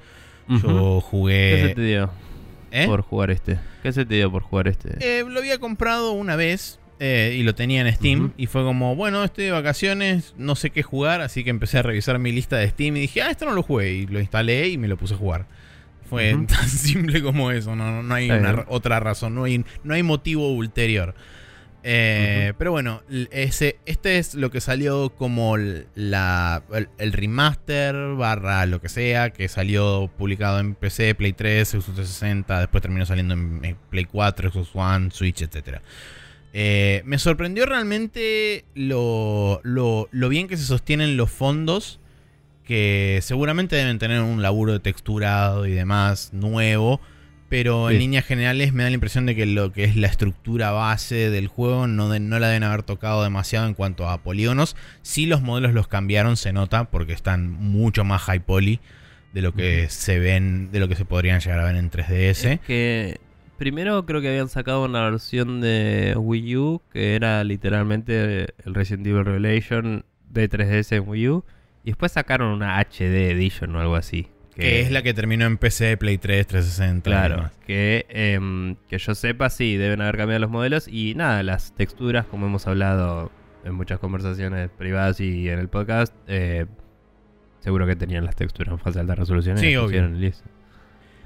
Yo jugué. ¿Qué se te dio ¿Eh? por jugar este? ¿Qué se te dio por jugar este? Eh, lo había comprado una vez y lo tenía en Steam. Y fue como, bueno, estoy de vacaciones, no sé qué jugar. Así que empecé a revisar mi lista de Steam y dije, ah, esto no lo jugué. Y lo instalé y me lo puse a jugar. Fue tan simple como eso, no, no hay otra razón, no hay, no hay motivo ulterior. Eh, pero bueno, ese, este es lo que salió como la, el, remaster barra lo que sea, que salió publicado en PC, Play 3, Xbox 360, después terminó saliendo en Play 4, Xbox One, Switch, etc. Eh, me sorprendió realmente lo, lo, lo bien que se sostienen los fondos, que seguramente deben tener un laburo de texturado y demás nuevo pero en líneas generales me da la impresión de que lo que es la estructura base del juego no, no la deben haber tocado demasiado en cuanto a polígonos. Sí los modelos los cambiaron, se nota, porque están mucho más high poly de lo que se ven, de lo que se podrían llegar a ver en 3DS. que primero creo que habían sacado una versión de Wii U que era literalmente el Resident Evil Revelation de 3DS en Wii U. Y después sacaron una HD Edition o algo así. Que, es la que terminó en PC, Play 3, 360. Claro, que, em, que yo sepa, sí, deben haber cambiado los modelos. Y nada, las texturas, como hemos hablado en muchas conversaciones privadas y en el podcast, eh, seguro que tenían las texturas en fase de alta resolución. Sí, obvio.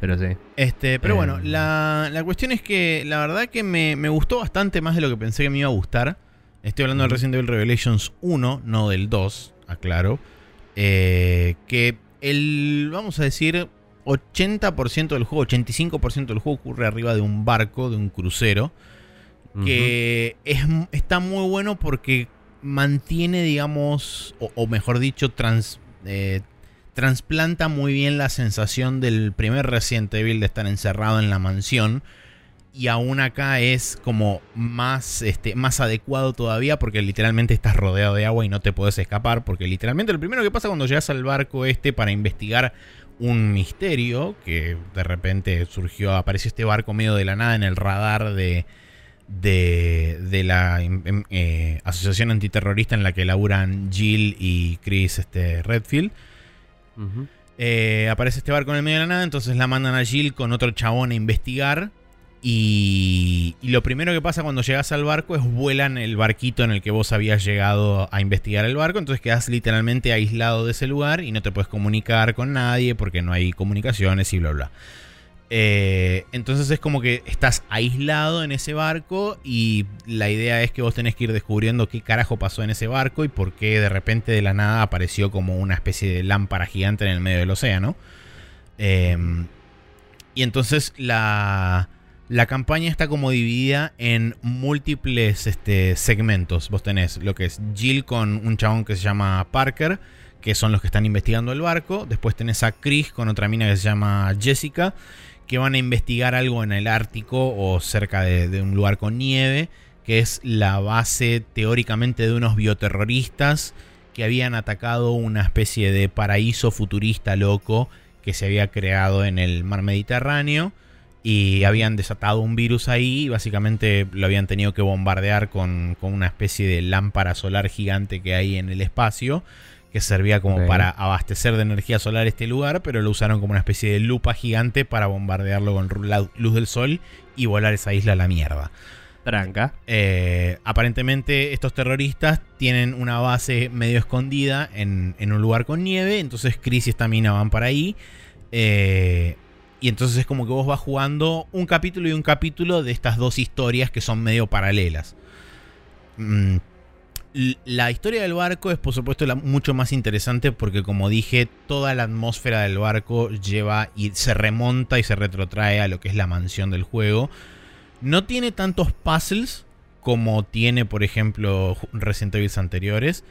Pero sí. Este, pero bueno, em. la, la, cuestión es que la verdad que me, me, gustó bastante más de lo que pensé que me iba a gustar. Estoy hablando del Resident Evil Revelations 1, no del 2, aclaro. Eh, que el, vamos a decir, 80% del juego, 85% del juego ocurre arriba de un barco, de un crucero. Que es, está muy bueno porque mantiene, digamos, o, mejor dicho, trans, eh, transplanta muy bien la sensación del primer Resident Evil de estar encerrado en la mansión. Y aún acá es como más, este, más adecuado todavía porque literalmente estás rodeado de agua y no te puedes escapar. Porque literalmente lo primero que pasa cuando llegas al barco este para investigar un misterio que de repente surgió, apareció este barco medio de la nada en el radar de, de, la em, em, eh, asociación antiterrorista en la que laburan Jill y Chris este, Redfield. Eh, aparece este barco en el medio de la nada, entonces la mandan a Jill con otro chabón a investigar. Y, lo primero que pasa cuando llegas al barco es vuelan el barquito en el que vos habías llegado a investigar el barco. Entonces quedas literalmente aislado de ese lugar y no te puedes comunicar con nadie porque no hay comunicaciones y bla bla. Eh, entonces es como que estás aislado en ese barco y la idea es que vos tenés que ir descubriendo qué carajo pasó en ese barco y por qué de repente de la nada apareció como una especie de lámpara gigante en el medio del océano. Em, y entonces la, la campaña está como dividida en múltiples este, segmentos. Vos tenés lo que es Jill con un chabón que se llama Parker, que son los que están investigando el barco. Después tenés a Chris con otra mina que se llama Jessica que van a investigar algo en el Ártico o cerca de, un lugar con nieve, que es la base teóricamente de unos bioterroristas que habían atacado una especie de paraíso futurista loco que se había creado en el mar Mediterráneo y habían desatado un virus ahí y básicamente lo habían tenido que bombardear con, con una especie de lámpara solar gigante que hay en el espacio que servía como para abastecer de energía solar este lugar, pero lo usaron como una especie de lupa gigante para bombardearlo con la luz del sol y volar esa isla a la mierda. Tranca. Eh, aparentemente estos terroristas tienen una base medio escondida en, un lugar con nieve, entonces Chris y esta mina van para ahí. Eh, y entonces es como que vos vas jugando un capítulo y un capítulo de estas dos historias que son medio paralelas. Mm, la historia del barco es por supuesto mucho más interesante porque como dije, toda la atmósfera del barco lleva y se remonta y se retrotrae a lo que es la mansión del juego. No tiene tantos puzzles como tiene, por ejemplo, Resident Evil anteriores.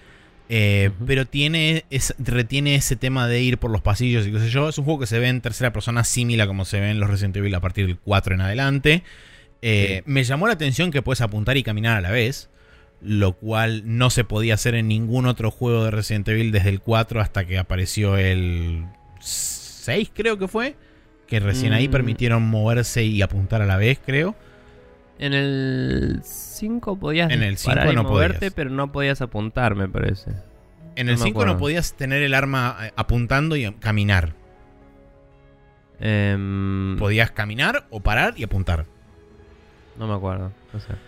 Eh, pero tiene retiene ese tema de ir por los pasillos y qué sé yo. Es un juego que se ve en tercera persona similar como se ve en los Resident Evil a partir del 4 en adelante. Eh, me llamó la atención que puedes apuntar y caminar a la vez lo cual no se podía hacer en ningún otro juego de Resident Evil desde el 4 hasta que apareció el 6 creo que fue, que recién ahí mm. permitieron moverse y apuntar a la vez, creo. En el 5 podías en el 5 no moverte, pero no podías apuntar, me parece. En el 5 no podías tener el arma eh, apuntando y caminar. Em, podías caminar o parar y apuntar. No me acuerdo.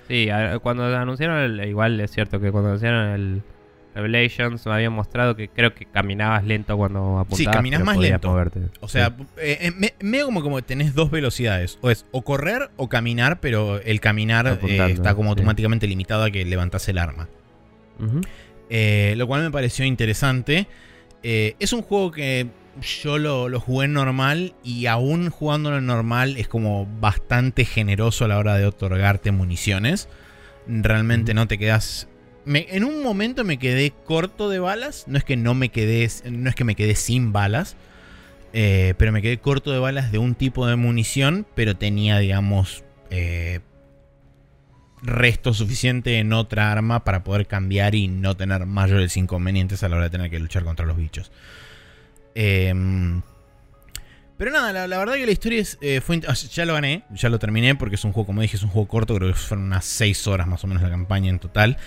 Sí, cuando anunciaron, igual es cierto que cuando anunciaron el Revelations me habían mostrado que creo que caminabas lento cuando apuntabas. Sí, caminas más lento. O sea, eh, eh, medio como, como tenés dos velocidades. O es o correr o caminar, pero el caminar eh, está como automáticamente limitado a que levantás el arma. lo cual me pareció interesante. es un juego que yo lo, jugué normal y aún jugándolo en normal es como bastante generoso a la hora de otorgarte municiones. Realmente no te quedas... en un momento me quedé corto de balas. No es que no me quedé... No es que me quedé sin balas. Eh, pero me quedé corto de balas de un tipo de munición. Pero tenía, digamos... Eh, resto suficiente en otra arma para poder cambiar y no tener mayores inconvenientes a la hora de tener que luchar contra los bichos. Em, pero nada, la, verdad que la historia eh, fue, ah, ya lo gané, ya lo terminé porque es un juego, como dije, es un juego corto, creo que fueron unas 6 horas más o menos la campaña en total.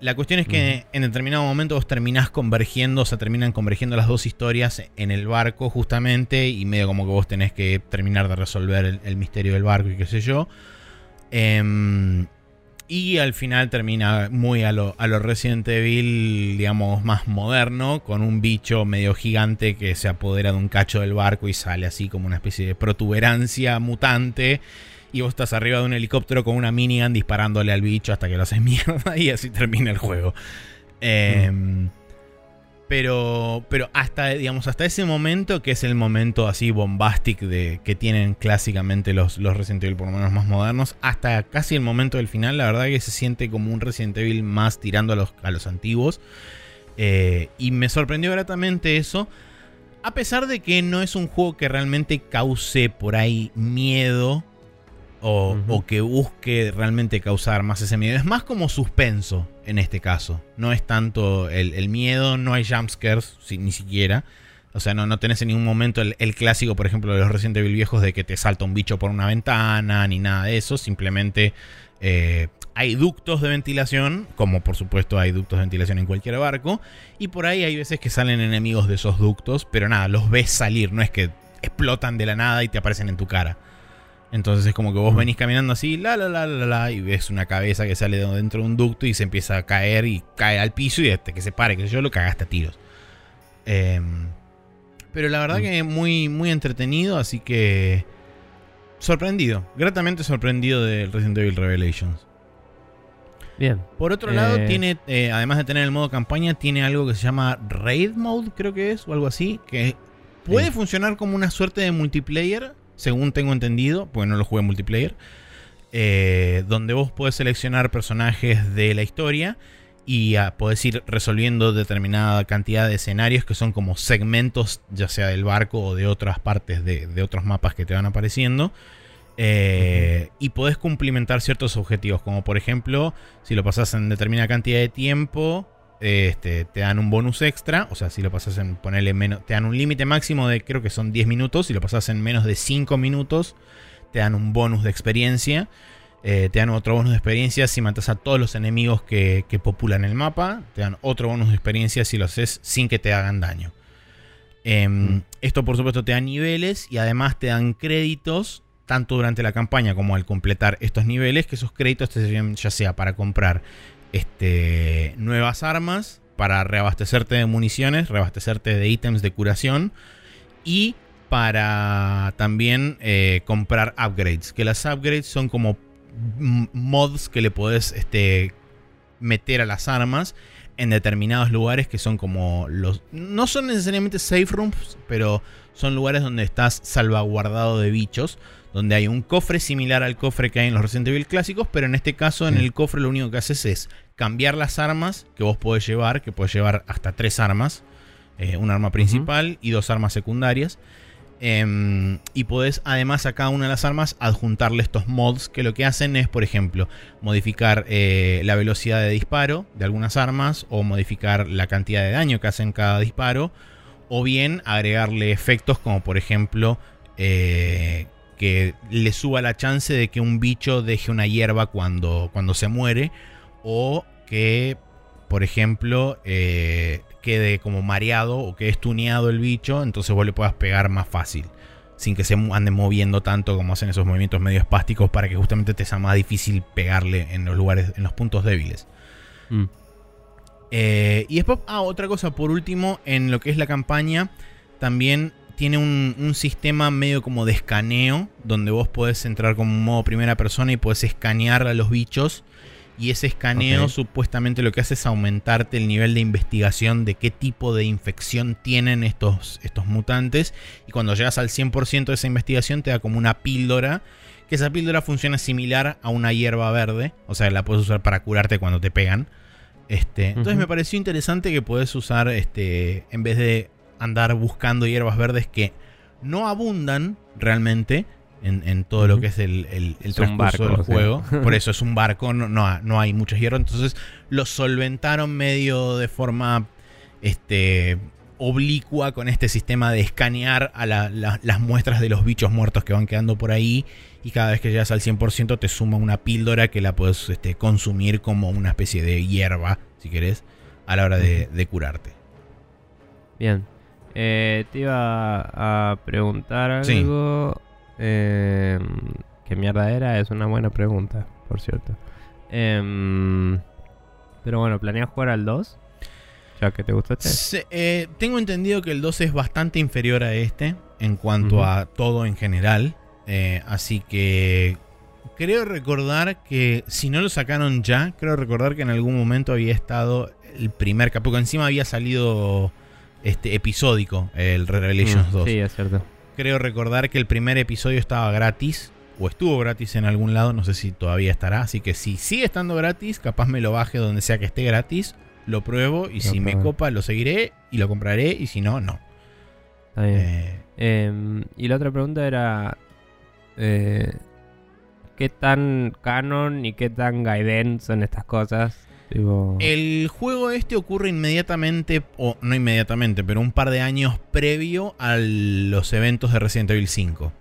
La cuestión es que en determinado momento vos terminás convergiendo, o sea, terminan convergiendo las dos historias en el barco justamente y medio como que vos tenés que terminar de resolver el, misterio del barco y qué sé yo. Em, y al final termina muy a lo, a lo Resident Evil, digamos, más moderno, con un bicho medio gigante que se apodera de un cacho del barco y sale así como una especie de protuberancia mutante. Y vos estás arriba de un helicóptero con una minigun disparándole al bicho hasta que lo haces mierda y así termina el juego. Eh, pero, pero hasta, digamos, hasta ese momento, que es el momento así bombastic de, que tienen clásicamente los, los Resident Evil, por lo menos más modernos, hasta casi el momento del final, la verdad que se siente como un Resident Evil más tirando a los, a los antiguos. Eh, y me sorprendió gratamente eso. A pesar de que no es un juego que realmente cause por ahí miedo o, que busque realmente causar más ese miedo. Es más como suspenso en este caso. No es tanto el, miedo, no hay jumpscares ni siquiera. O sea, no, no tenés en ningún momento el, clásico, por ejemplo, de los Resident Evil viejos de que te salta un bicho por una ventana, ni nada de eso. Simplemente eh, hay ductos de ventilación, como por supuesto hay ductos de ventilación en cualquier barco. Y por ahí hay veces que salen enemigos de esos ductos, pero nada, los ves salir, no es que explotan de la nada y te aparecen en tu cara. Entonces es como que vos venís caminando así, la la la la la, y ves una cabeza que sale de dentro de un ducto y se empieza a caer y cae al piso y hasta que se pare, que yo lo cagaste a tiros. Em, pero la verdad que muy, muy entretenido, así que sorprendido, gratamente sorprendido de Resident Evil Revelations. Bien. Por otro lado, eh, tiene, eh, además de tener el modo campaña, tiene algo que se llama Raid Mode, creo que es, o algo así, que puede funcionar como una suerte de multiplayer según tengo entendido, porque no lo jugué en multiplayer, eh, donde vos podés seleccionar personajes de la historia y ah, podés ir resolviendo determinada cantidad de escenarios que son como segmentos, ya sea del barco o de otras partes de, otros mapas que te van apareciendo. Eh, y podés cumplimentar ciertos objetivos, como por ejemplo, si lo pasas en determinada cantidad de tiempo, este, te dan un bonus extra. O sea, si lo pasas en ponerle menos. Te dan un límite máximo de creo que son 10 minutos. Si lo pasas en menos de 5 minutos, te dan un bonus de experiencia. Eh, te dan otro bonus de experiencia si matas a todos los enemigos que, populan el mapa. Te dan otro bonus de experiencia si lo haces sin que te hagan daño. Em, mm. Esto por supuesto te da niveles y además te dan créditos tanto durante la campaña como al completar estos niveles, que esos créditos te sirven ya sea para comprar este, nuevas armas para reabastecerte de municiones, reabastecerte de ítems de curación y para también eh, comprar upgrades. Que las upgrades son como mods que le podés este, meter a las armas en determinados lugares que son como los... No son necesariamente safe rooms, pero son lugares donde estás salvaguardado de bichos donde hay un cofre similar al cofre que hay en los Resident Evil clásicos, pero en este caso en el cofre lo único que haces es cambiar las armas que vos podés llevar, que puedes llevar hasta tres armas, eh, un arma principal y dos armas secundarias. Em, y podés además a cada una de las armas adjuntarle estos mods que lo que hacen es, por ejemplo, modificar eh, la velocidad de disparo de algunas armas o modificar la cantidad de daño que hacen cada disparo o bien agregarle efectos como por ejemplo eh, que le suba la chance de que un bicho deje una hierba cuando, cuando se muere. O que, por ejemplo, eh, quede como mareado o que estuneado el bicho. Entonces vos le puedas pegar más fácil. Sin que se ande moviendo tanto como hacen esos movimientos medio espásticos para que justamente te sea más difícil pegarle en los lugares, en los puntos débiles. Mm. Eh, y después, ah, otra cosa por último, en lo que es la campaña, también tiene un, sistema medio como de escaneo, donde vos podés entrar como modo primera persona y podés escanear a los bichos. Y ese escaneo supuestamente lo que hace es aumentarte el nivel de investigación de qué tipo de infección tienen estos, estos mutantes. Y cuando llegas al 100% de esa investigación te da como una píldora. Que esa píldora funciona similar a una hierba verde. O sea, la puedes usar para curarte cuando te pegan. Este, entonces me pareció interesante que puedes usar, este, en vez de andar buscando hierbas verdes que no abundan realmente en, todo lo que es el, el, transcurso del juego. Por eso es un barco, no, no, hay muchos hierros. Entonces lo solventaron medio de forma este, oblicua con este sistema de escanear a las muestras de los bichos muertos que van quedando por ahí. Y cada vez que llegas al 100% te suma una píldora que la puedes este, consumir como una especie de hierba, si querés, a la hora de, de curarte. Bien. Eh, te iba a preguntar algo. Eh, ¿Qué mierda era? Es una buena pregunta, por cierto. Em, pero bueno, ¿planeas jugar al 2? Ya que te gustó este. Eh, tengo entendido que el 2 es bastante inferior a este en cuanto a todo en general. Eh, así que creo recordar que si no lo sacaron ya, creo recordar que en algún momento había estado el primer capítulo. Encima había salido este episódico, el Revelations 2. Mm, sí, es cierto. Creo recordar que el primer episodio estaba gratis. O estuvo gratis en algún lado, no sé si todavía estará. Así que si sigue estando gratis, capaz me lo baje donde sea que esté gratis. Lo pruebo y si me copa lo seguiré y lo compraré. Y si no, no. Está bien. Eh, em, y la otra pregunta era... Eh, qué tan canon y qué tan Gaiden son estas cosas. El juego este ocurre inmediatamente, o no inmediatamente, pero un par de años previo a los eventos de Resident Evil 5.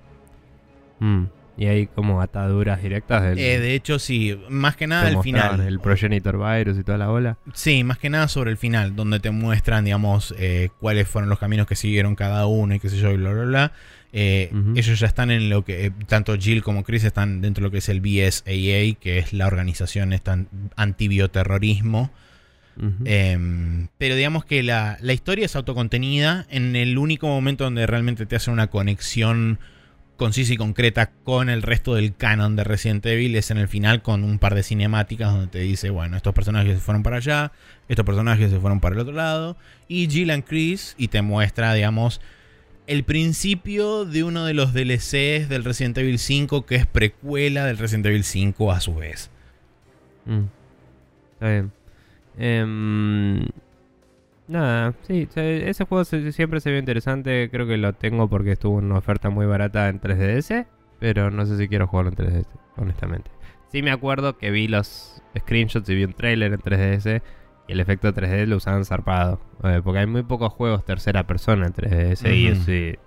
Mm, y hay como ataduras directas del, eh, De hecho, sí, más que nada el final. El Progenitor Virus y toda la bola. Sí, más que nada sobre el final, donde te muestran, digamos, eh, cuáles fueron los caminos que siguieron cada uno y qué sé yo, y bla, bla, bla. Eh, ellos ya están en lo que, eh, tanto Jill como Chris están dentro de lo que es el BSAA, que es la organización antibioterrorismo. Em, pero digamos que la, historia es autocontenida en el único momento donde realmente te hace una conexión concisa y concreta con el resto del canon de Resident Evil es en el final con un par de cinemáticas donde te dice, bueno, estos personajes se fueron para allá, estos personajes se fueron para el otro lado, y Jill y Chris, y te muestra, digamos, el principio de uno de los DLCs del Resident Evil 5 que es precuela del Resident Evil 5 a su vez. Mm. Está bien. Em, nada, sí, ese juego siempre se ve interesante. Creo que lo tengo porque estuvo una oferta muy barata en 3DS. Pero no sé si quiero jugarlo en 3DS, honestamente. Sí me acuerdo que vi los screenshots y vi un trailer en 3DS y el efecto 3D lo usaban zarpado. Eh, porque hay muy pocos juegos tercera persona en 3DS y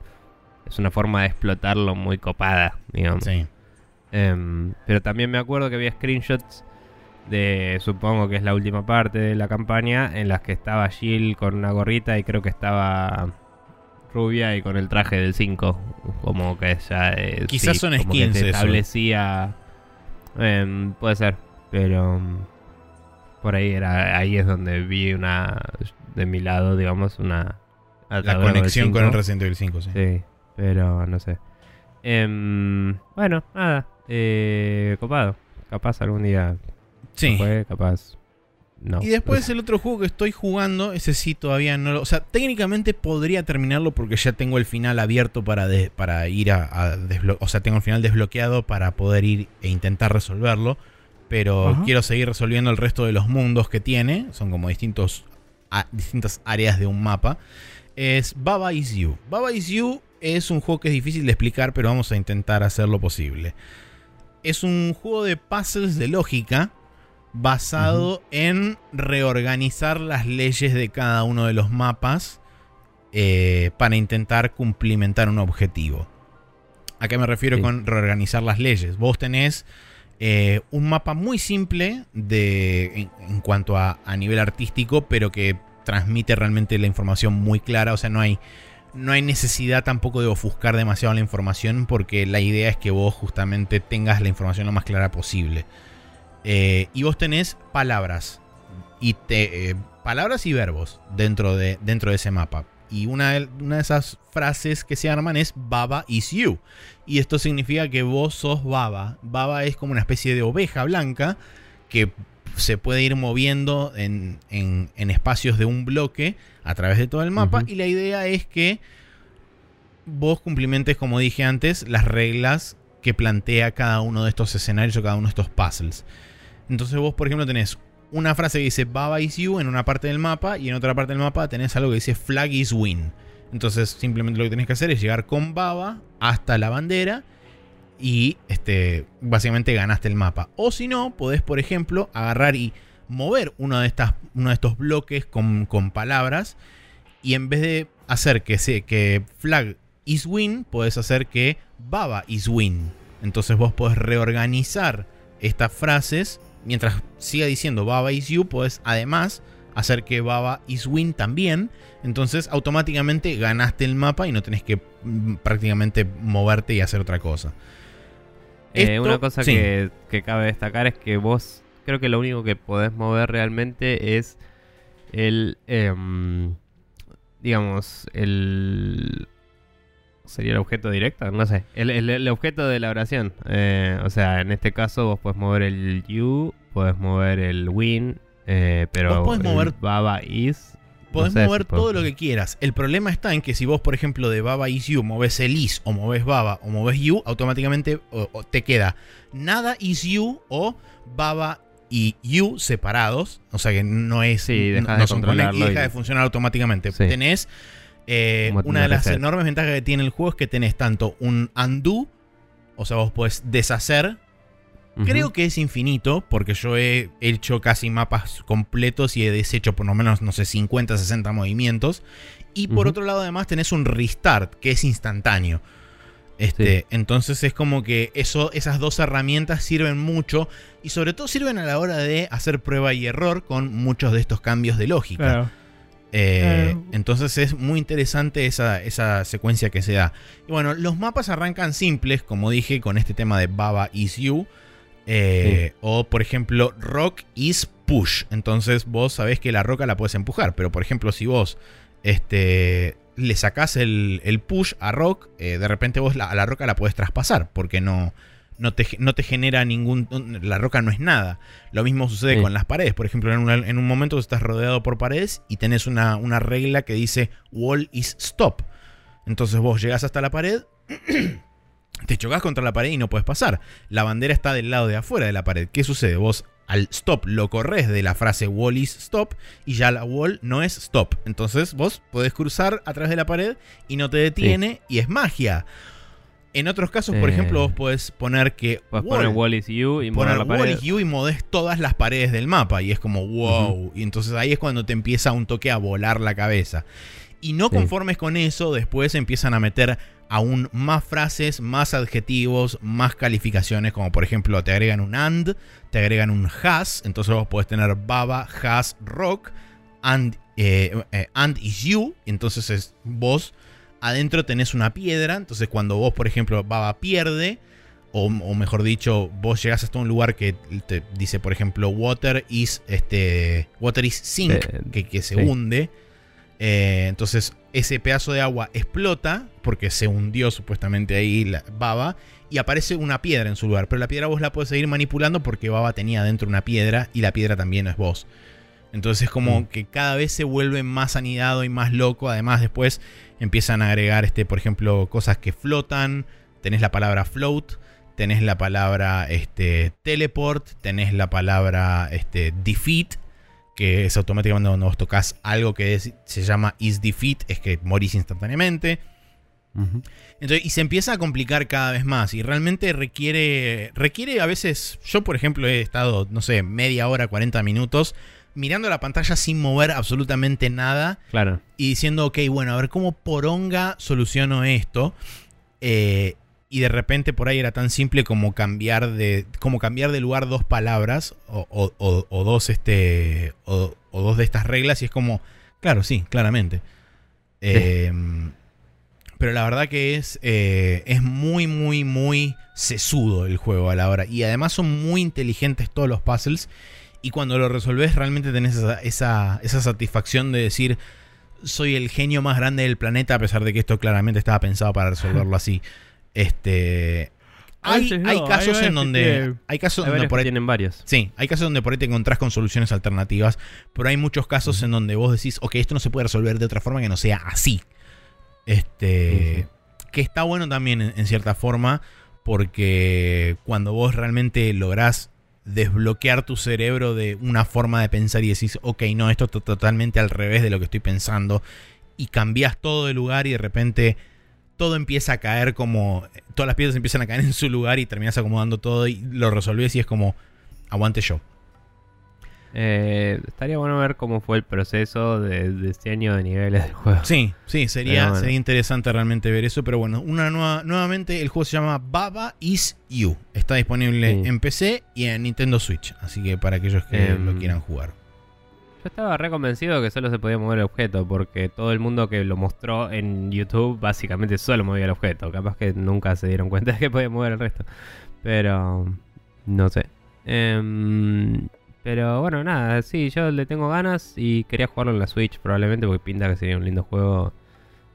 es, una forma de explotarlo muy copada, digamos. Sí. Em, pero también me acuerdo que había screenshots de, supongo que es la última parte de la campaña, en las que estaba Jill con una gorrita y creo que estaba rubia y con el traje del 5. Como que ya. Quizás son skins. Que establecía. Em, puede ser, pero. Por ahí era ahí es donde vi una de mi lado, digamos, una la conexión con el Resident Evil 5, sí. Sí, pero no sé. Em, bueno, nada, eh, copado. Capaz algún día Sí. Capaz no. Y después el otro juego que estoy jugando, ese sí todavía no lo... O sea, técnicamente podría terminarlo porque ya tengo el final abierto para, para ir a, O sea, tengo el final desbloqueado para poder ir e intentar resolverlo pero quiero seguir resolviendo el resto de los mundos que tiene. Son como distintos, distintas áreas de un mapa. Es Baba Is You. Baba Is You es un juego que es difícil de explicar, pero vamos a intentar hacer lo posible. Es un juego de puzzles de lógica basado en reorganizar las leyes de cada uno de los mapas eh, para intentar cumplimentar un objetivo. ¿A qué me refiero con reorganizar las leyes? Vos tenés eh, un mapa muy simple de, en, cuanto a, nivel artístico, pero que transmite realmente la información muy clara. O sea, no hay, no hay necesidad tampoco de ofuscar demasiado la información porque la idea es que vos justamente tengas la información lo más clara posible. Eh, y vos tenés palabras. Y te, eh, palabras y verbos dentro de, dentro de ese mapa. Y una de, una de esas frases que se arman es Baba is you. Y esto significa que vos sos Baba. Baba es como una especie de oveja blanca que se puede ir moviendo en, espacios de un bloque a través de todo el mapa. Y la idea es que vos cumplimentes, como dije antes, las reglas que plantea cada uno de estos escenarios o cada uno de estos puzzles. Entonces vos, por ejemplo, tenés una frase que dice Baba is you en una parte del mapa y en otra parte del mapa tenés algo que dice Flag is win. Entonces simplemente lo que tenés que hacer es llegar con Baba hasta la bandera y este, básicamente ganaste el mapa. O si no, podés, por ejemplo, agarrar y mover uno de, estas, uno de estos bloques con, palabras y en vez de hacer que, se, que Flag is win, podés hacer que Baba is win. Entonces vos podés reorganizar estas frases mientras siga diciendo Baba is you, puedes además hacer que Baba is win también. Entonces automáticamente ganaste el mapa y no tenés que mm, prácticamente moverte y hacer otra cosa. Eh, una cosa que, cabe destacar es que vos creo que lo único que podés mover realmente es el, em, digamos, el... ¿Sería el objeto directo? No sé. El, objeto de la oración. Eh, o sea, en este caso vos podés mover el you, podés mover el win, eh, pero vos mover baba is Podés mover todo lo que quieras. El problema está en que si vos, por ejemplo, de Baba is you moves el is o moves Baba o moves you, automáticamente te queda nada is you o Baba y you separados. O sea que no es. Sí, deja de son y deja de funcionar automáticamente. Tenés. Eh, una de las enormes ventajas que tiene el juego es que tenés tanto un undo, o sea, vos podés deshacer Creo que es infinito, porque yo he hecho casi mapas completos y he deshecho por lo menos, no sé, 50, 60 movimientos. Y por otro lado, además, tenés un restart, que es instantáneo. Este, Entonces es como que eso, esas dos herramientas sirven mucho y sobre todo sirven a la hora de hacer prueba y error con muchos de estos cambios de lógica. Eh, entonces es muy interesante esa, esa, secuencia que se da. Y bueno, los mapas arrancan simples, como dije, con este tema de Baba is you. Eh, o, por ejemplo, rock is push. Entonces vos sabés que la roca la puedes empujar. Pero, por ejemplo, si vos este, le sacás el, push a rock, eh, de repente vos a la roca la puedes traspasar. Porque no, no, te, no te genera ningún... La roca no es nada. Lo mismo sucede con las paredes. Por ejemplo, en, en, un momento estás rodeado por paredes y tenés una, una regla que dice wall is stop. Entonces vos llegás hasta la pared te chocas contra la pared y no puedes pasar. La bandera está del lado de afuera de la pared. ¿Qué sucede? Vos al stop lo corres de la frase wall is stop y ya la wall no es stop. Entonces vos podés cruzar a través de la pared y no te detiene y es magia. En otros casos, por ejemplo, vos podés poner que. Wall, poner wall is you y poner wall is you y modés todas las paredes del mapa. Y es como wow. Y entonces ahí es cuando te empieza un toque a volar la cabeza. Y no conformes con eso, después empiezan a meter aún más frases, más adjetivos, más calificaciones, como por ejemplo te agregan un and, te agregan un has, entonces vos podés tener baba, has, rock, and, eh, eh, and is you, entonces es vos adentro tenés una piedra, entonces cuando vos por ejemplo baba pierde, o, mejor dicho, vos llegás hasta un lugar que te dice, por ejemplo, water is este water is sink, que, que, se hunde. Eh, entonces ese pedazo de agua explota porque se hundió supuestamente ahí la baba y aparece una piedra en su lugar. Pero la piedra vos la podés seguir manipulando porque baba tenía dentro una piedra y la piedra también es vos. Entonces es como mm. que cada vez se vuelve más anidado y más loco. Además después empiezan a agregar, este, por ejemplo, cosas que flotan. Tenés la palabra float, tenés la palabra este, teleport, tenés la palabra este, defeat que es automáticamente cuando vos tocas algo que se llama is defeat, es que morís instantáneamente. Entonces, y se empieza a complicar cada vez más y realmente requiere, requiere a veces, yo por ejemplo he estado, no sé, media hora, 40 minutos mirando la pantalla sin mover absolutamente nada. Claro. Y diciendo, ok, bueno, a ver cómo poronga soluciono esto. Eh, y de repente por ahí era tan simple como cambiar de, como cambiar de lugar dos palabras o, dos, este, o, dos de estas reglas y es como, claro, sí, claramente. Em, pero la verdad que es, eh, es muy, muy, muy sesudo el juego a la hora. Y además son muy inteligentes todos los puzzles. Y cuando lo resolves realmente tenés esa, esa, esa satisfacción de decir, soy el genio más grande del planeta, a pesar de que esto claramente estaba pensado para resolverlo así. Este. Hay, casos en donde. Hay casos donde por ahí, tienen varios. Sí, hay casos donde por ahí te encontrás con soluciones alternativas. Pero hay muchos casos en donde vos decís, ok, esto no se puede resolver de otra forma que no sea así. Este. Que está bueno también en, cierta forma. Porque cuando vos realmente lográs desbloquear tu cerebro de una forma de pensar y decís, ok, no, esto es totalmente al revés de lo que estoy pensando. Y cambias todo de lugar y de repente todo empieza a caer como. Todas las piezas empiezan a caer en su lugar y terminas acomodando todo y lo resolvés y es como. Aguante yo. Eh, estaría bueno ver cómo fue el proceso de diseño de niveles del juego. Sí, sí, sería, sería interesante realmente ver eso. Pero bueno, una nueva, nuevamente el juego se llama Baba Is You. Está disponible en PC y en Nintendo Switch. Así que para aquellos que em, lo quieran jugar. Yo estaba reconvencido que solo se podía mover el objeto, porque todo el mundo que lo mostró en YouTube básicamente solo movía el objeto. Capaz que nunca se dieron cuenta de que podía mover el resto. Pero no sé. Em, pero bueno, nada, sí, yo le tengo ganas y quería jugarlo en la Switch probablemente porque pinta que sería un lindo juego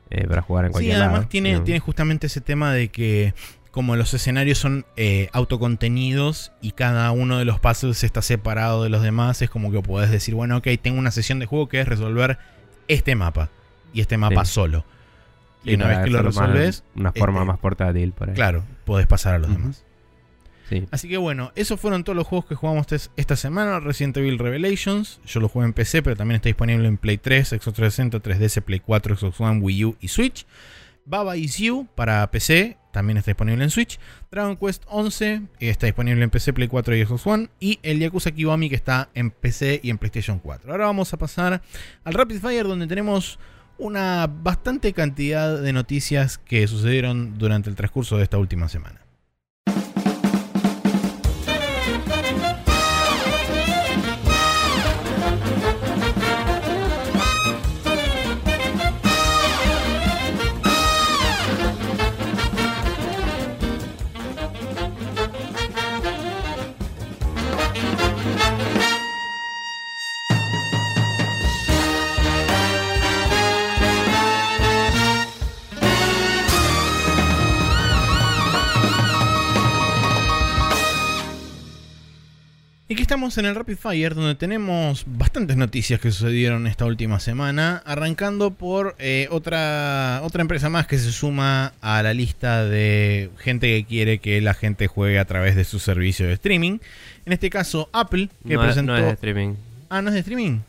eh, para jugar en cualquier sí, además lado. Tiene, tiene justamente ese tema de que como los escenarios son eh, autocontenidos y cada uno de los puzzles está separado de los demás, es como que podés decir, bueno, ok, tengo una sesión de juego que es resolver este mapa y este mapa solo. Y, una vez que lo resolves... Una forma este, más portátil por ahí. Claro, podés pasar a los demás. Así que bueno, esos fueron todos los juegos que jugamos esta semana. Resident Evil Revelations. Yo lo jugué en PC, pero también está disponible en Play 3, Xbox 360, 3DS, Play 4, Xbox One, Wii U y Switch. Baba Is You para PC, también está disponible en Switch. Dragon Quest 11 está disponible en PC, Play 4 y Xbox One. Y el Yakuza Kiwami que está en PC y en PlayStation 4. Ahora vamos a pasar al Rapid Fire donde tenemos una bastante cantidad de noticias que sucedieron durante el transcurso de esta última semana. Estamos en el Rapid Fire, donde tenemos bastantes noticias que sucedieron esta última semana, arrancando por eh, otra, otra empresa más que se suma a la lista de gente que quiere que la gente juegue a través de su servicio de streaming. En este caso, Apple, que presentó... no es de streaming. Ah, ¿no es de streaming?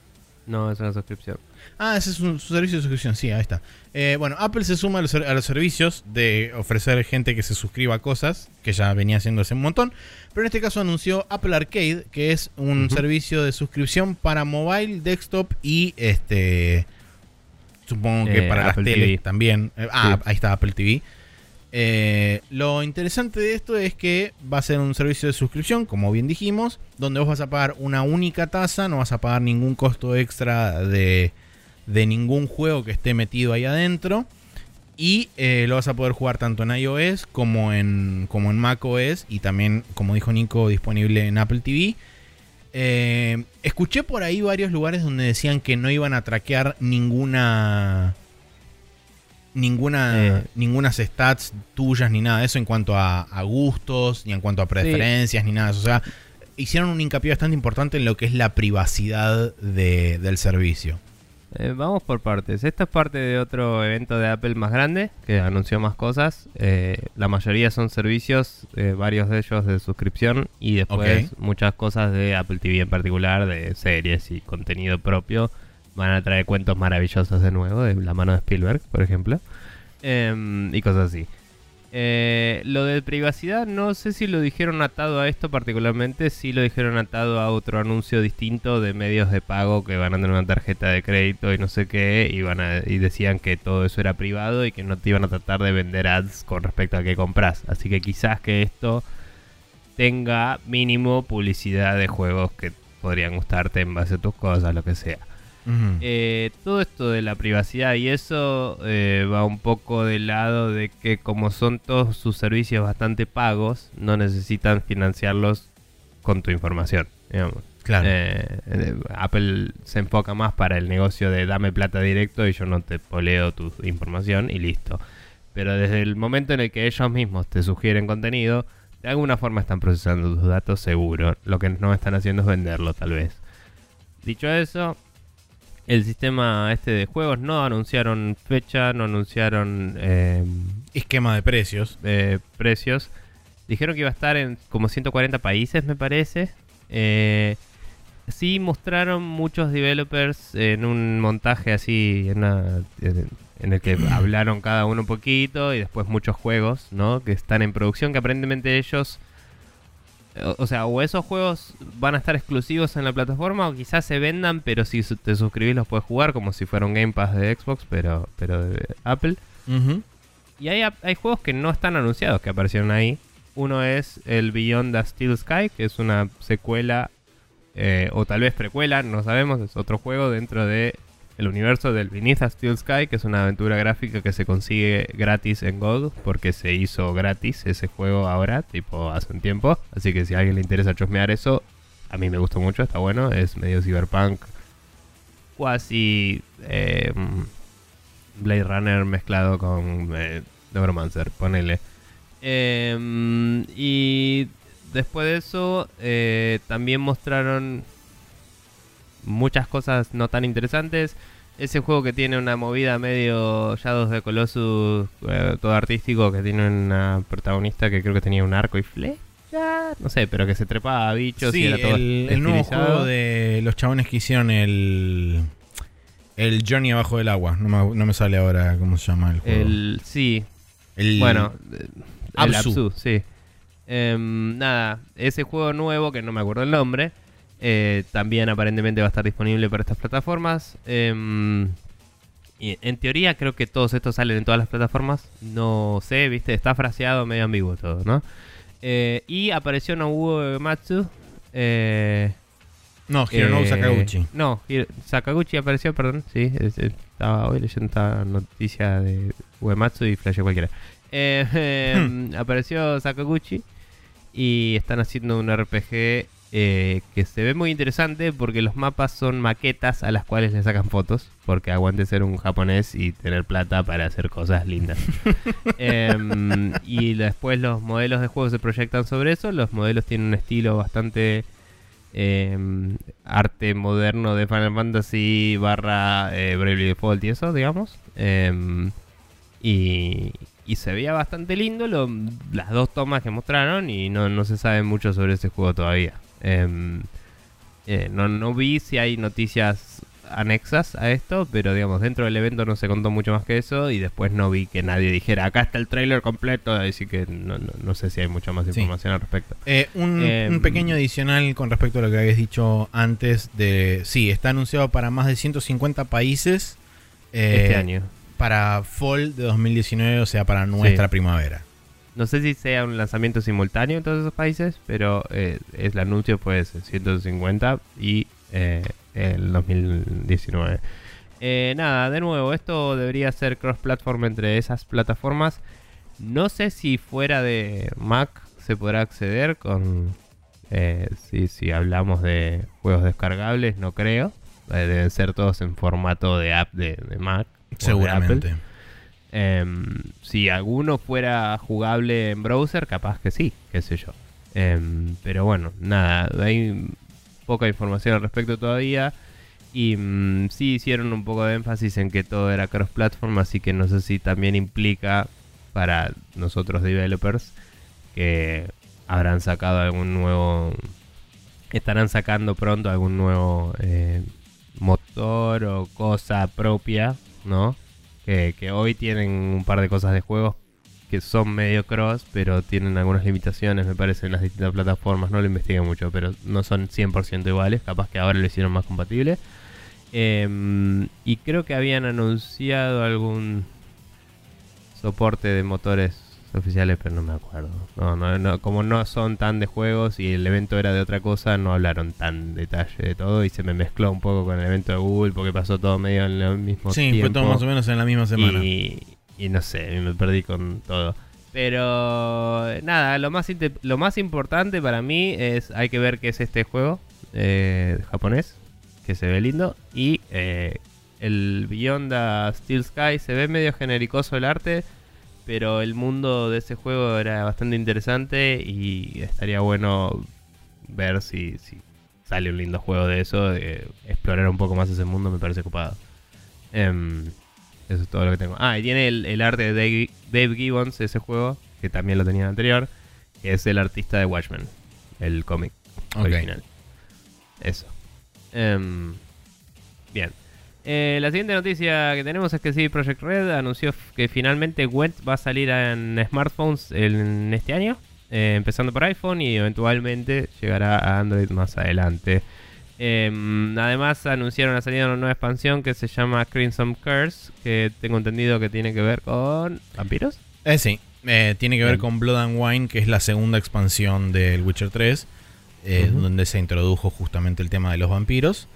No, es una suscripción. Ah, ese es un, su servicio de suscripción, sí, ahí está. Eh, bueno, Apple se suma a los, servicios de ofrecer gente que se suscriba a cosas, que ya venía haciendo hace un montón, pero en este caso anunció Apple Arcade, que es un servicio de suscripción para mobile, desktop y este... Supongo que eh, para las teles también. Eh, ah, ahí está Apple TV. lo interesante de esto es que va a ser un servicio de suscripción, como bien dijimos, donde vos vas a pagar una única tasa, no vas a pagar ningún costo extra de, de ningún juego que esté metido ahí adentro. Y eh, lo vas a poder jugar tanto en iOS como en, como en macOS. Y también, como dijo Nico, disponible en Apple TV. Eh, escuché por ahí varios lugares donde decían que no iban a traquear ninguna. Ninguna, eh. ninguna stats tuyas ni nada de eso en cuanto a, gustos, ni en cuanto a preferencias, ni nada de eso. O sea, hicieron un hincapié bastante importante en lo que es la privacidad del servicio. Eh, vamos por partes. Esto es parte de otro evento de Apple más grande que anunció más cosas. Eh, la mayoría son servicios, eh, varios de ellos de suscripción y después muchas cosas de Apple TV en particular, de series y contenido propio. Van a traer cuentos maravillosos de nuevo, de la mano de Spielberg, por ejemplo. Em, y cosas así. Eh, lo de privacidad, no sé si lo dijeron atado a esto particularmente, si lo dijeron atado a otro anuncio distinto de medios de pago que van a tener una tarjeta de crédito y no sé qué, y, van a, y decían que todo eso era privado y que no te iban a tratar de vender ads con respecto a qué compras. Así que quizás que esto tenga mínimo publicidad de juegos que podrían gustarte en base a tus cosas, lo que sea. Eh, todo esto de la privacidad y eso eh, va un poco del lado de que como son todos sus servicios bastante pagos, no necesitan financiarlos con tu información. Claro. Eh, Apple se enfoca más para el negocio de dame plata directo y yo no te poleo tu información y listo. Pero desde el momento en el que ellos mismos te sugieren contenido, de alguna forma están procesando tus datos seguro. Lo que no están haciendo es venderlo tal vez. Dicho eso, el sistema este de juegos. No anunciaron fecha, no anunciaron eh, esquema de precios. precios. Dijeron que iba a estar en como 140 países, me parece. Eh, sí mostraron muchos developers en un montaje así, en, en el que hablaron cada uno un poquito y después muchos juegos, ¿no? Que están en producción, que aparentemente ellos o sea, o esos juegos van a estar exclusivos en la plataforma o quizás se vendan, pero si te suscribís los puedes jugar como si fuera un Game Pass de Xbox, pero, pero de Apple. Y hay, hay juegos que no están anunciados que aparecieron ahí. Uno es el Beyond the Steel Sky, que es una secuela eh, o tal vez precuela, no sabemos, es otro juego dentro de el universo del Beneath a Steel Sky, que es una aventura gráfica que se consigue gratis en GOG, porque se hizo gratis ese juego ahora, tipo hace un tiempo. Así que si a alguien le interesa chusmear eso, a mí me gustó mucho, está bueno. Es medio cyberpunk, cuasi eh, Blade Runner mezclado con eh, Neuromancer, ponele. Em, y después de eso, eh, también mostraron muchas cosas no tan interesantes. Ese juego que tiene una movida medio Shadows de Colossus, eh, todo artístico, que tiene una protagonista que creo que tenía un arco y flecha. No sé, pero que se trepaba a bichos y era todo el, nuevo juego de los chabones que hicieron el. El Journey abajo del agua. No me, sale ahora cómo se llama el juego. El, sí. El, bueno, el Absu, sí. Em, nada, ese juego nuevo, que no me acuerdo el nombre, eh, también aparentemente va a estar disponible para estas plataformas. Em, y en teoría creo que todos estos salen en todas las plataformas. No sé, viste, está fraseado medio ambiguo todo, ¿no? Eh, y apareció Nobuo Matsu. Eh, no, Hironobu Sakaguchi. No, Sakaguchi apareció, perdón. Sí, estaba hoy leyendo esta noticia de Uematsu y flasheó cualquiera. Em, apareció Sakaguchi y están haciendo un RPG eh, que se ve muy interesante porque los mapas son maquetas a las cuales le sacan fotos, porque aguante ser un japonés y tener plata para hacer cosas lindas. Em, y después los modelos de juego se proyectan sobre eso, los modelos tienen un estilo bastante em, arte moderno de Final Fantasy barra eh, Bravely Default y eso, digamos. Em, y, y se veía bastante lindo las dos tomas que mostraron y no, no se sabe mucho sobre ese juego todavía. Em, eh, no, no vi si hay noticias anexas a esto, pero digamos, dentro del evento no se contó mucho más que eso y después no vi que nadie dijera, acá está el trailer completo, así que no, no, sé si hay mucha más información al respecto. Eh, un, em, pequeño adicional con respecto a lo que habías dicho antes de, sí, está anunciado para más de 150 países. Eh, este año. Para fall de 2019, o sea, para nuestra primavera. No sé si sea un lanzamiento simultáneo en todos esos países, pero eh, el anuncio fue 150 y eh, el 2019. Eh, nada, de nuevo, esto debería ser cross-platform entre esas plataformas. No sé si fuera de Mac se podrá acceder con... si, si hablamos de juegos descargables, no creo. deben ser todos en formato de app de, Mac. Seguramente. Em, si alguno fuera jugable en browser, capaz que sí, qué sé yo. Em, pero bueno, nada, hay poca información al respecto todavía. Y mm, sí hicieron un poco de énfasis en que todo era cross-platform, así que no sé si también implica para nosotros developers que habrán sacado algún nuevo... Estarán sacando pronto algún nuevo eh, motor o cosa propia, ¿no? Que, hoy tienen un par de cosas de juegos que son medio cross, pero tienen algunas limitaciones, me parece, en las distintas plataformas. No lo investigué mucho, pero no son 100% iguales. Capaz que ahora lo hicieron más compatible. Em, y creo que habían anunciado algún soporte de motores oficiales, pero no me acuerdo. No, no, no, como no son tan de juegos y el evento era de otra cosa, no hablaron tan detalle de todo y se me mezcló un poco con el evento de Google porque pasó todo medio en el mismo tiempo. Sí, fue todo más o menos en la misma semana. Y, no sé, me perdí con todo. Pero nada, lo más, lo más importante para mí es, hay que ver qué es este juego eh, japonés, que se ve lindo, y eh, el Beyond the Steel Sky se ve medio genericoso el arte pero el mundo de ese juego era bastante interesante y estaría bueno ver si, sale un lindo juego de eso, de explorar un poco más ese mundo me parece ocupado. Em, eso es todo lo que tengo. Ah, y tiene el, arte de Dave, Gibbons, ese juego, que también lo tenía anterior, que es el artista de Watchmen, el cómic original. Eso. Em, bien. Eh, la siguiente noticia que tenemos es que CD Projekt Red anunció que finalmente Gwent va a salir en smartphones en este año, eh, empezando por iPhone y eventualmente llegará a Android más adelante. Em, además anunciaron la salida de una nueva expansión que se llama Crimson Curse, que tengo entendido que tiene que ver con vampiros. Eh, sí, eh, tiene que ver con Blood and Wine, que es la segunda expansión del Witcher 3, donde se introdujo justamente el tema de los vampiros.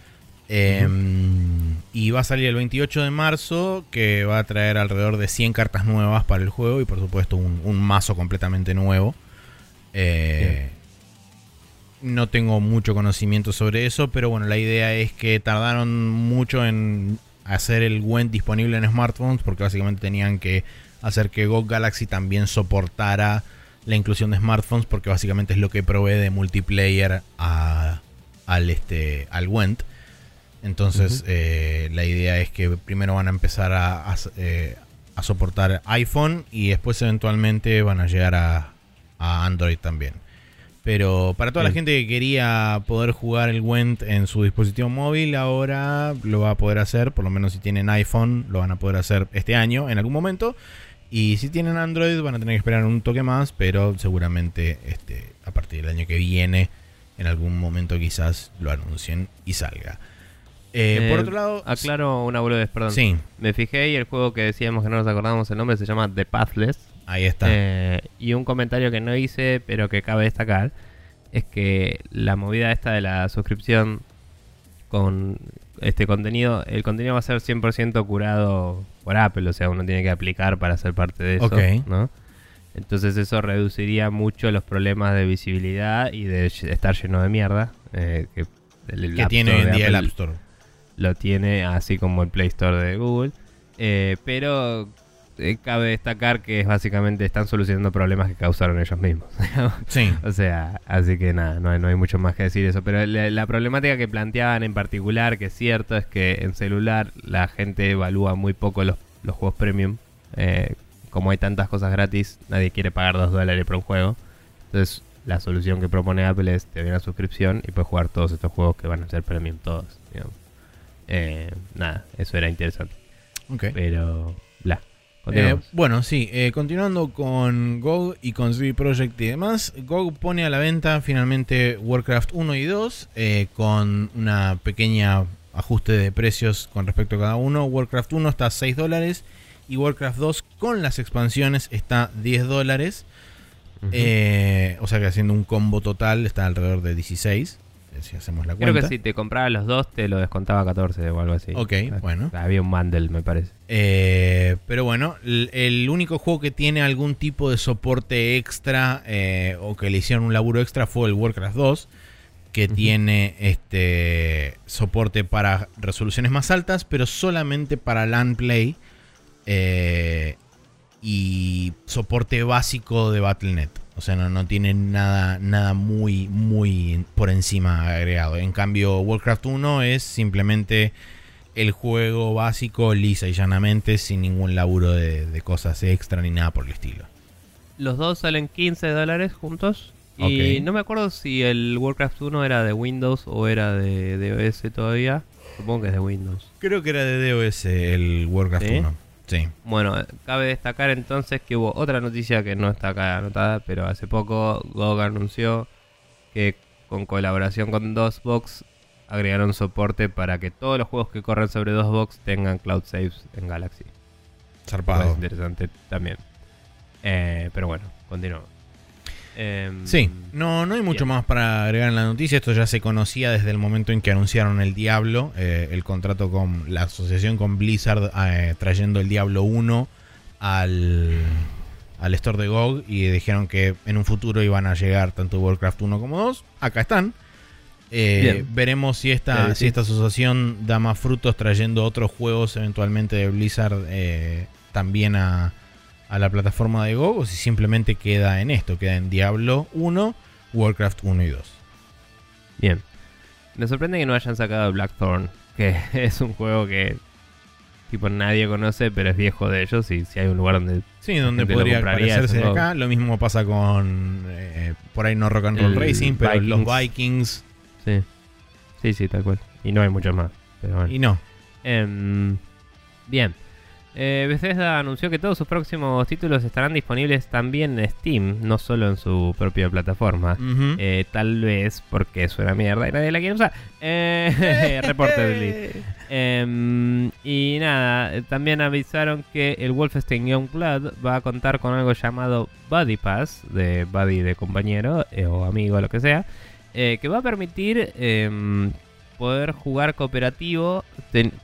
Em, y y va a salir el 28 de marzo, que va a traer alrededor de 100 cartas nuevas para el juego y por supuesto un, mazo completamente nuevo. Eh, no tengo mucho conocimiento sobre eso, pero bueno, la idea es que tardaron mucho en hacer el Went disponible en smartphones porque básicamente tenían que hacer que Go Galaxy también soportara la inclusión de smartphones porque básicamente es lo que provee de multiplayer al, este, al Went. Entonces eh, la idea es que primero van a empezar eh, a, soportar iPhone y después eventualmente van a llegar a, Android también. Pero para toda la gente que quería poder jugar el Went en su dispositivo móvil, ahora lo va a poder hacer, por lo menos si tienen iPhone, lo van a poder hacer este año en algún momento. Y si tienen Android van a tener que esperar un toque más, pero seguramente este, a partir del año que viene, en algún momento quizás lo anuncien y salga. Eh, por otro lado... Aclaro una boludez, perdón. Sí. Me fijé y el juego que decíamos que no nos acordábamos el nombre se llama The Pathless. Ahí está. Eh, y un comentario que no hice, pero que cabe destacar, es que la movida esta de la suscripción con este contenido, el contenido va a ser 100% curado por Apple, o sea, uno tiene que aplicar para ser parte de eso, ¿no? Entonces eso reduciría mucho los problemas de visibilidad y de estar lleno de mierda eh, que, tiene hoy en día el App Store. Lo tiene así como el Play Store de Google. Eh, pero eh, cabe destacar que básicamente están solucionando problemas que causaron ellos mismos. sí. O sea, así que nada, no hay, no hay, mucho más que decir eso. Pero la, problemática que planteaban en particular, que es cierto, es que en celular la gente evalúa muy poco los, juegos premium. Eh, como hay tantas cosas gratis, nadie quiere pagar 2 dólares por un juego. Entonces, la solución que propone Apple es te doy una suscripción y puedes jugar todos estos juegos que van a ser premium todos. Eh, nada, eso era interesante. Pero, bla. Eh, bueno, sí, eh, continuando con GOG y con CD Projekt y demás, GOG pone a la venta finalmente Warcraft 1 y 2 eh, con una pequeña ajuste de precios con respecto a cada uno. Warcraft 1 está a 6 dólares y Warcraft 2 con las expansiones está 10 dólares. o sea que haciendo un combo total está alrededor de 16 si hacemos la cuenta. Creo que si te compraba los dos te lo descontaba 14 o algo así. Ok, bueno. Había un bundle, me parece. Eh, pero bueno, el, único juego que tiene algún tipo de soporte extra eh, o que le hicieron un laburo extra fue el Warcraft 2, que tiene este soporte para resoluciones más altas, pero solamente para LAN Play eh, y soporte básico de Battle.net. O sea, no, no tiene nada, nada muy, muy por encima agregado. En cambio, Warcraft 1 es simplemente el juego básico lisa y llanamente, sin ningún laburo de, cosas extra ni nada por el estilo. Los dos salen 15 dólares juntos. Y no me acuerdo si el Warcraft 1 era de Windows o era de DOS todavía. Supongo que es de Windows. Creo que era de DOS el Warcraft 1. Bueno, cabe destacar entonces que hubo otra noticia que no está acá anotada, pero hace poco GOG anunció que con colaboración con DOSBox agregaron soporte para que todos los juegos que corren sobre DOSBox tengan cloud saves en Galaxy. Zarpado. Es interesante también. Eh, pero bueno, continuamos. Em, sí, no, no hay mucho más para agregar en la noticia. Esto ya se conocía desde el momento en que anunciaron el Diablo, eh, el contrato con la asociación con Blizzard eh, trayendo el Diablo 1 al, al store de GOG y dijeron que en un futuro iban a llegar tanto Warcraft 1 como 2. Acá están. Eh, veremos si esta, si esta asociación da más frutos trayendo otros juegos eventualmente de Blizzard también a, a la plataforma de Go o si simplemente queda en esto, queda en Diablo 1, Warcraft 1 y 2. Bien. Me sorprende que no hayan sacado Blackthorn, que es un juego que tipo nadie conoce, pero es viejo de ellos y si hay un lugar donde sí, donde podría parecerse de acá, lo mismo pasa con eh, por ahí no Rock and Roll Racing, pero los Vikings. Sí. Sí, sí, tal cual. Y no hay muchos más, Y no. Em, bien. Eh, Bethesda anunció que todos sus próximos títulos estarán disponibles también en Steam, no solo en su propia plataforma. Eh, tal vez porque es una mierda y nadie la quiere usar. Eh, reportedly. Em, y nada, también avisaron que el Wolfenstein Youngblood va a contar con algo llamado Buddy Pass, de buddy de compañero eh, o amigo, lo que sea, que va a permitir em, poder jugar cooperativo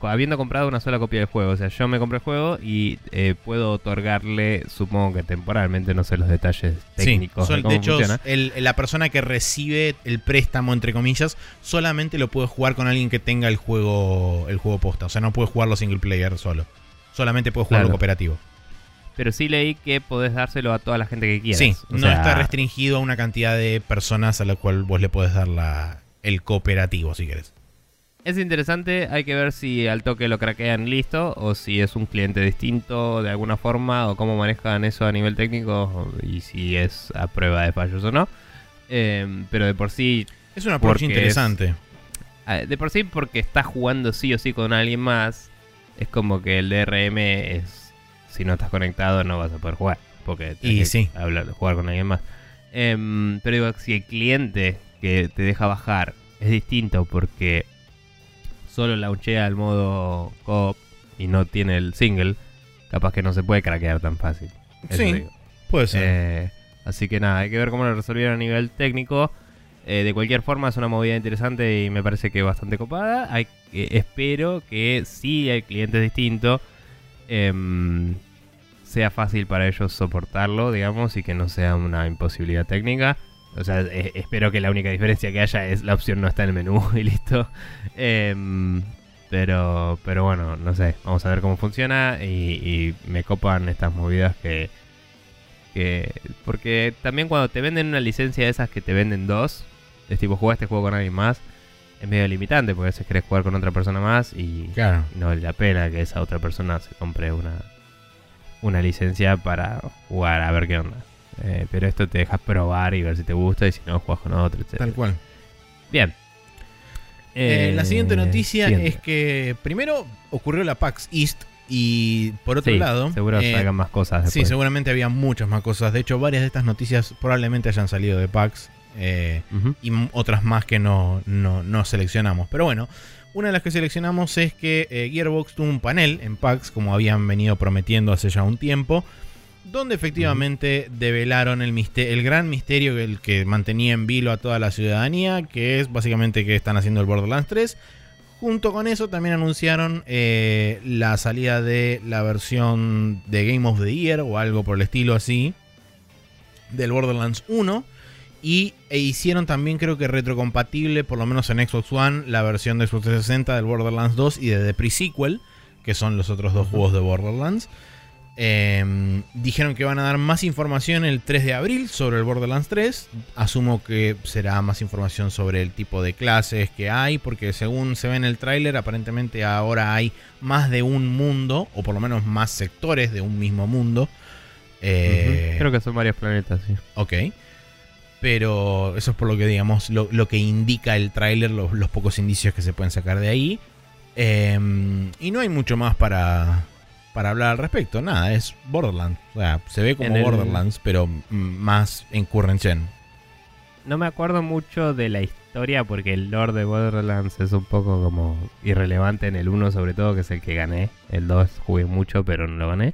habiendo comprado una sola copia del juego. O sea, yo me compré el juego y eh, puedo otorgarle, supongo que temporalmente, no sé los detalles técnicos. de, de hecho, la persona que recibe el préstamo, entre comillas, solamente lo puede jugar con alguien que tenga el juego, el juego posta. O sea, no puede jugarlo single player solo. Solamente puede jugarlo cooperativo pero sí leí que podés dárselo a toda la gente que quieras. Sí, no está restringido a una cantidad de personas a la cual vos le podés dar la, el cooperativo, si querés. Es interesante, hay que ver si al toque lo craquean listo o si es un cliente distinto de alguna forma o cómo manejan eso a nivel técnico y si es a prueba de fallos o no. Em, pero de por sí... Es una approach interesante. Ah, de por sí porque estás jugando sí o sí con alguien más, es como que el DRM es si no estás conectado no vas a poder jugar. Porque tienes que hablar, jugar con alguien más. Em, pero digo, si el cliente que te deja bajar es distinto porque solo launchea el modo co y no tiene el single, capaz que no se puede craquear tan fácil. sí, puede ser. Eh, así que nada, hay que ver cómo lo resolvieron a nivel técnico. Eh, de cualquier forma es una movida interesante y me parece que bastante copada. Hay, eh, espero que si el cliente es distinto, em, sea fácil para ellos soportarlo, digamos, y que no sea una imposibilidad técnica. O sea, eh, espero que la única diferencia que haya es la opción no está en el menú y listo. Em, pero, pero bueno, no sé, vamos a ver cómo funciona y, me copan estas movidas que, que... Porque también cuando te venden una licencia de esas que te venden dos, es tipo, juega este juego con alguien más, es medio limitante porque a veces querés jugar con otra persona más y no vale la pena que esa otra persona se compre una, una licencia para jugar a ver qué onda. Eh, pero esto te dejas probar y ver si te gusta y si no, juegas con otro, etc. Tal cual. Bien. Eh, la siguiente noticia es que primero ocurrió la PAX East y por otro lado... Seguro eh, salgan más cosas. Después. Sí, seguramente había muchas más cosas. De hecho, varias de estas noticias probablemente hayan salido de PAX y otras más que no, no, no seleccionamos. Pero bueno, una de las que seleccionamos es que eh, Gearbox tuvo un panel en PAX, como habían venido prometiendo hace ya un tiempo, donde efectivamente develaron el, el gran misterio que, el que mantenía en vilo a toda la ciudadanía, que es básicamente que están haciendo el Borderlands 3. Junto con eso también anunciaron eh, la salida de la versión de Game of the Year o algo por el estilo así del Borderlands 1 y e hicieron también creo que retrocompatible, por lo menos en Xbox One, la versión de Xbox 360 del Borderlands 2 y de The Pre-Sequel, que son los otros dos juegos de Borderlands. Em, dijeron que van a dar más información el 3 de abril sobre el Borderlands 3. Asumo que será más información sobre el tipo de clases que hay, porque según se ve en el tráiler, aparentemente ahora hay más de un mundo, o por lo menos más sectores de un mismo mundo. Eh, creo que son varios planetas, sí. Ok. Pero eso es por lo que digamos, lo, que indica el tráiler, los, pocos indicios que se pueden sacar de ahí. Em, y no hay mucho más para, para hablar al respecto. Nada, es Borderlands. O sea, se ve como Borderlands, pero más en current gen. No me acuerdo mucho de la historia porque el lore de Borderlands es un poco como irrelevante en el 1 sobre todo, que es el que gané. El 2 jugué mucho, pero no lo gané.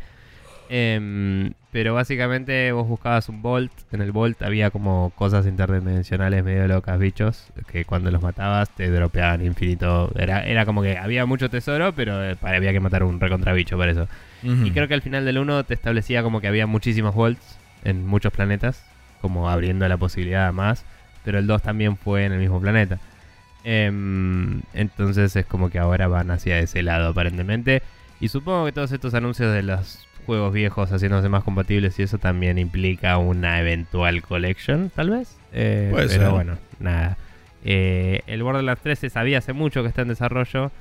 Em, pero básicamente vos buscabas un Bolt. En el Bolt había como cosas interdimensionales medio locas, bichos. Que cuando los matabas te dropeaban infinito. Era, era como que había mucho tesoro, pero eh, había que matar un recontrabicho para eso. Y creo que al final del 1 te establecía como que había muchísimos Bolts en muchos planetas. Como abriendo la posibilidad a más. Pero el 2 también fue en el mismo planeta. Em, entonces es como que ahora van hacia ese lado aparentemente. Y supongo que todos estos anuncios de las juegos viejos haciéndose más compatibles y eso también implica una eventual collection, tal vez. Eh, pero bueno, nada. Eh, el Borderlands 3 se sabía hace mucho que está en desarrollo.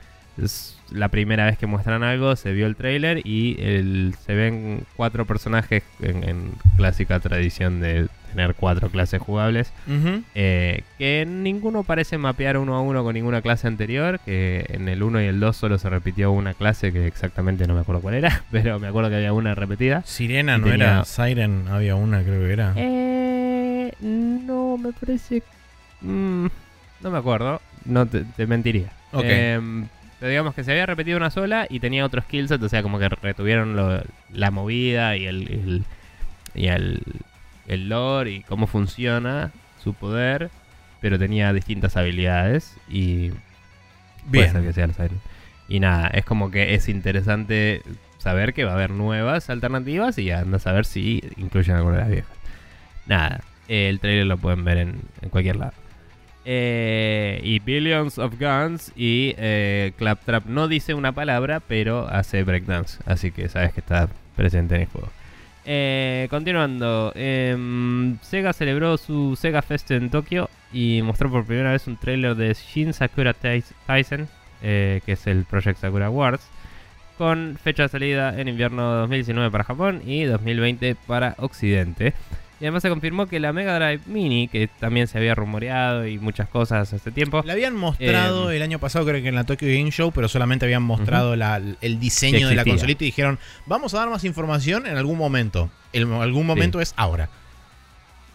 Es la primera vez que muestran algo, se vio el trailer y el, se ven cuatro personajes en clásica tradición de tener cuatro clases jugables. Eh, que ninguno parece mapear uno a uno con ninguna clase anterior. Que en el 1 y el 2 solo se repitió una clase que exactamente no me acuerdo cuál era. Pero me acuerdo que había una repetida. Sirena no era. Siren había una, creo que era. Eh, no, me parece. Mm, no me acuerdo. No te, mentiría. Em, pero digamos que se había repetido una sola y tenía otro skillset, o sea, como que retuvieron la movida y el y el, el lore y cómo funciona su poder, pero tenía distintas habilidades y Puede ser que sea. Y nada, es como que es interesante saber que va a haber nuevas alternativas y anda a saber si incluyen alguna de las viejas. Nada, el trailer lo pueden ver en, cualquier lado. Eh, y Billions of Guns y eh, Claptrap no dice una palabra, pero hace breakdance. Así que sabes que está presente en el juego. Eh, continuando, em, Sega celebró su Sega Fest en Tokio y mostró por primera vez un trailer de Shin Sakura Tyson, que es el Project Sakura Wars, con fecha de salida en invierno 2019 para Japón y 2020 para Occidente. Y además se confirmó que la Mega Drive Mini, que también se había rumoreado y muchas cosas hace tiempo. La habían mostrado eh, el año pasado, creo que en la Tokyo Game Show, pero solamente habían mostrado el diseño de la consolita y dijeron, vamos a dar más información en algún momento. En algún momento es ahora.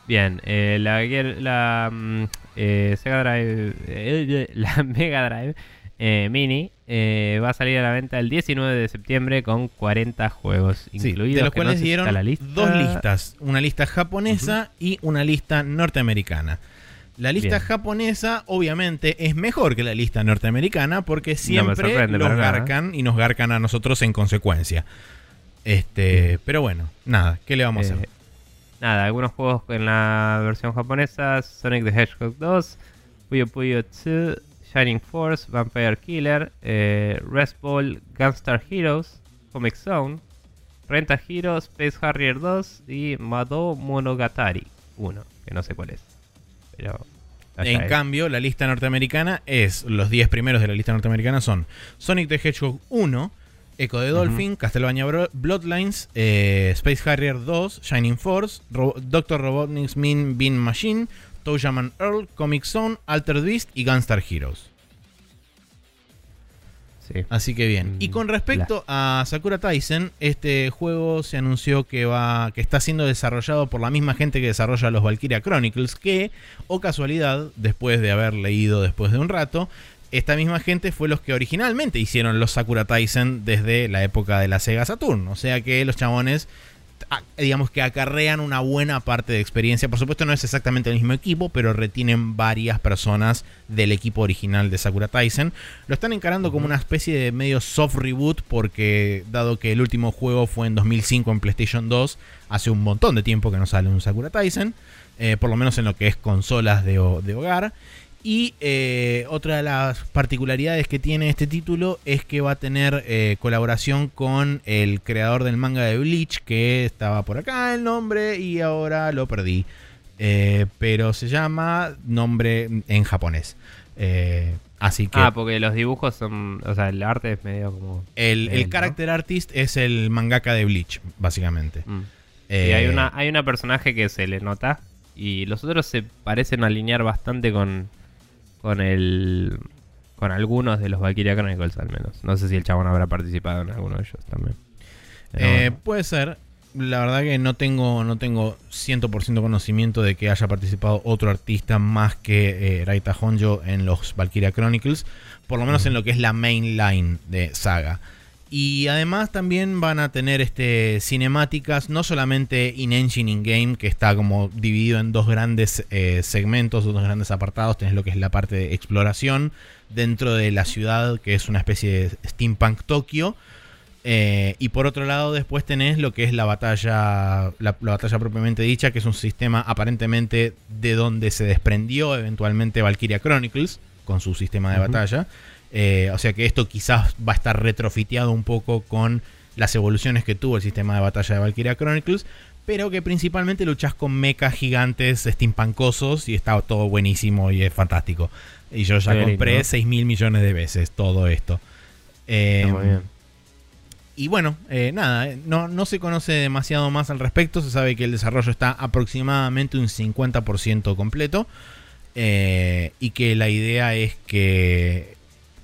Bien, eh, la, la mm, eh, Sega Drive, la Mega Drive Mini eh, va a salir a la venta el 19 de septiembre con 40 juegos incluidos. De los cuales dieron dos listas, una lista japonesa y una lista norteamericana. La lista japonesa obviamente es mejor que la lista norteamericana porque siempre los garcan y nos garcan a nosotros en consecuencia. Este, pero bueno, nada, ¿qué le vamos a hacer? Eh, nada, algunos juegos en la versión japonesa, Sonic the Hedgehog 2, Puyo Puyo 2, Shining Force, Vampire Killer, eh, Rest Ball, Gunstar Heroes, Comic Zone, Renta Heroes, Space Harrier 2 y Mado Monogatari 1, que no sé cuál es. Pero en cambio, la lista norteamericana es, los 10 primeros de la lista norteamericana son Sonic the Hedgehog 1, Echo de Dolphin, Castlevania Bloodlines, eh, Space Harrier 2, Shining Force, Doctor Robotnik's Mean Bean Machine, Tojaman Earl, Comic Zone, Altered Beast y Gunstar Heroes. Sí. Así que bien. Y con respecto a Sakura Tyson, este juego se anunció que va que está siendo desarrollado por la misma gente que desarrolla los Valkyria Chronicles, que o casualidad, después de haber leído después de un rato, esta misma gente fue los que originalmente hicieron los Sakura Tyson desde la época de la Sega Saturn, o sea que los chabones digamos que acarrean una buena parte de experiencia. Por supuesto no es exactamente el mismo equipo, pero retienen varias personas del equipo original de Sakura Tyson. Lo están encarando como una especie de medio soft reboot porque dado que el último juego fue en 2005 en PlayStation 2, hace un montón de tiempo que no sale un Sakura Tyson, eh, por lo menos en lo que es consolas de, de hogar. Y eh, otra de las particularidades que tiene este título es que va a tener eh, colaboración con el creador del manga de Bleach, que estaba por acá el nombre y ahora lo perdí. Eh, pero se llama nombre en japonés. así que. Ah, porque los dibujos son. O sea, el arte es medio como. El, el character artist es el mangaka de Bleach, básicamente. Mm. y hay una, hay una personaje que se le nota. Y los otros se parecen alinear bastante con con el con algunos de los Valkyria Chronicles al menos. No sé si el chabón habrá participado en alguno de ellos también. Eh, puede ser. La verdad que no tengo, no tengo 100% conocimiento de que haya participado otro artista más que eh, Raita Honjo en los Valkyria Chronicles. Por lo menos en lo que es la main line de Saga. Y además también van a tener este, cinemáticas, no solamente in-engine, in-game, que está como dividido en dos grandes eh, segmentos, dos grandes apartados. Tenés lo que es la parte de exploración dentro de la ciudad, que es una especie de steampunk Tokio. Eh, y por otro lado, después tenés lo que es la batalla, la, batalla propiamente dicha, que es un sistema aparentemente de donde se desprendió eventualmente Valkyria Chronicles con su sistema de batalla. Eh, o sea que esto quizás va a estar retrofiteado un poco con las evoluciones que tuvo el sistema de batalla de Valkyria Chronicles, pero que principalmente luchas con mechas gigantes steampunkosos y está todo buenísimo y es fantástico. Y yo ya compré 6 mil millones de veces todo esto. Em, y bueno, eh, nada, eh, no, no se conoce demasiado más al respecto. Se sabe que el desarrollo está aproximadamente un 50% completo. y que la idea es que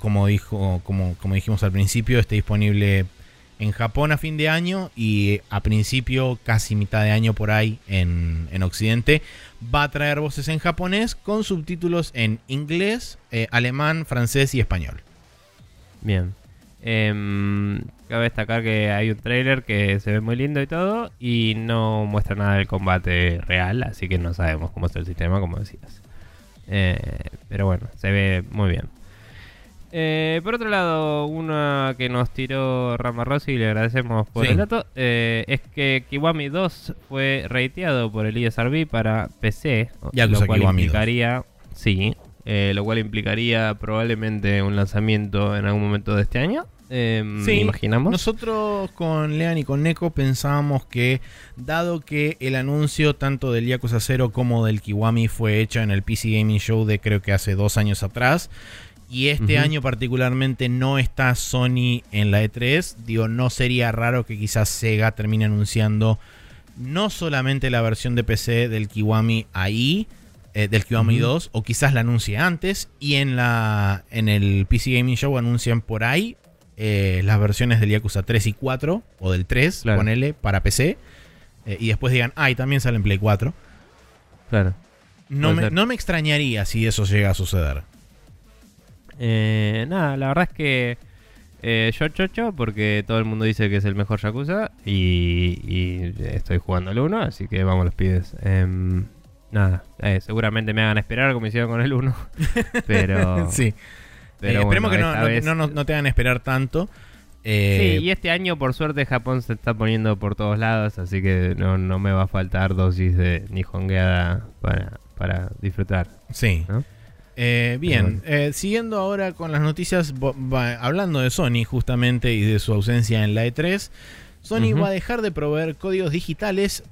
como, dijo, como, como dijimos al principio, esté disponible en Japón a fin de año y a principio, casi mitad de año por ahí en, Occidente. Va a traer voces en japonés con subtítulos en inglés, eh, alemán, francés y español. Bien. Em, cabe destacar que hay un trailer que se ve muy lindo y todo y no muestra nada del combate real, así que no sabemos cómo está el sistema, como decías. Eh, pero bueno, se ve muy bien. Eh, por otro lado, una que nos tiró Rossi y le agradecemos por el dato, eh, es que Kiwami 2 fue rateado por el ISRB para PC, lo cual implicaría, sí, eh, lo cual implicaría probablemente un lanzamiento en algún momento de este año. Em, sí, imaginamos. Nosotros con Lean y con Neko pensábamos que, dado que el anuncio tanto del Yakuza 0 como del Kiwami fue hecho en el PC Gaming Show de creo que hace dos años atrás, y este año particularmente no está Sony en la E3, digo, no sería raro que quizás Sega termine anunciando no solamente la versión de PC del Kiwami ahí, eh, del Kiwami 2, o quizás la anuncie antes, y en, la, en el PC Gaming Show anuncian por ahí eh, las versiones del Yakuza 3 y 4, o del 3, ponele, para PC, eh, y después digan, ah, y también sale en Play 4. Claro. No me, no me extrañaría si eso llega a suceder. Eh, nada, la verdad es que eh, yo chocho porque todo el mundo dice que es el mejor Yakuza y, estoy jugando el 1, así que vamos los pibes. Em, nada, eh, seguramente me hagan esperar como hicieron con el 1, pero... sí. Pero esperemos que no, no, te hagan esperar tanto. sí, y este año por suerte Japón se está poniendo por todos lados, así que no, me va a faltar dosis de nihongeada para, para disfrutar. Sí. Eh, bien, eh, siguiendo ahora con las noticias, hablando de Sony justamente y de su ausencia en la E3, Sony va a dejar de proveer códigos digitales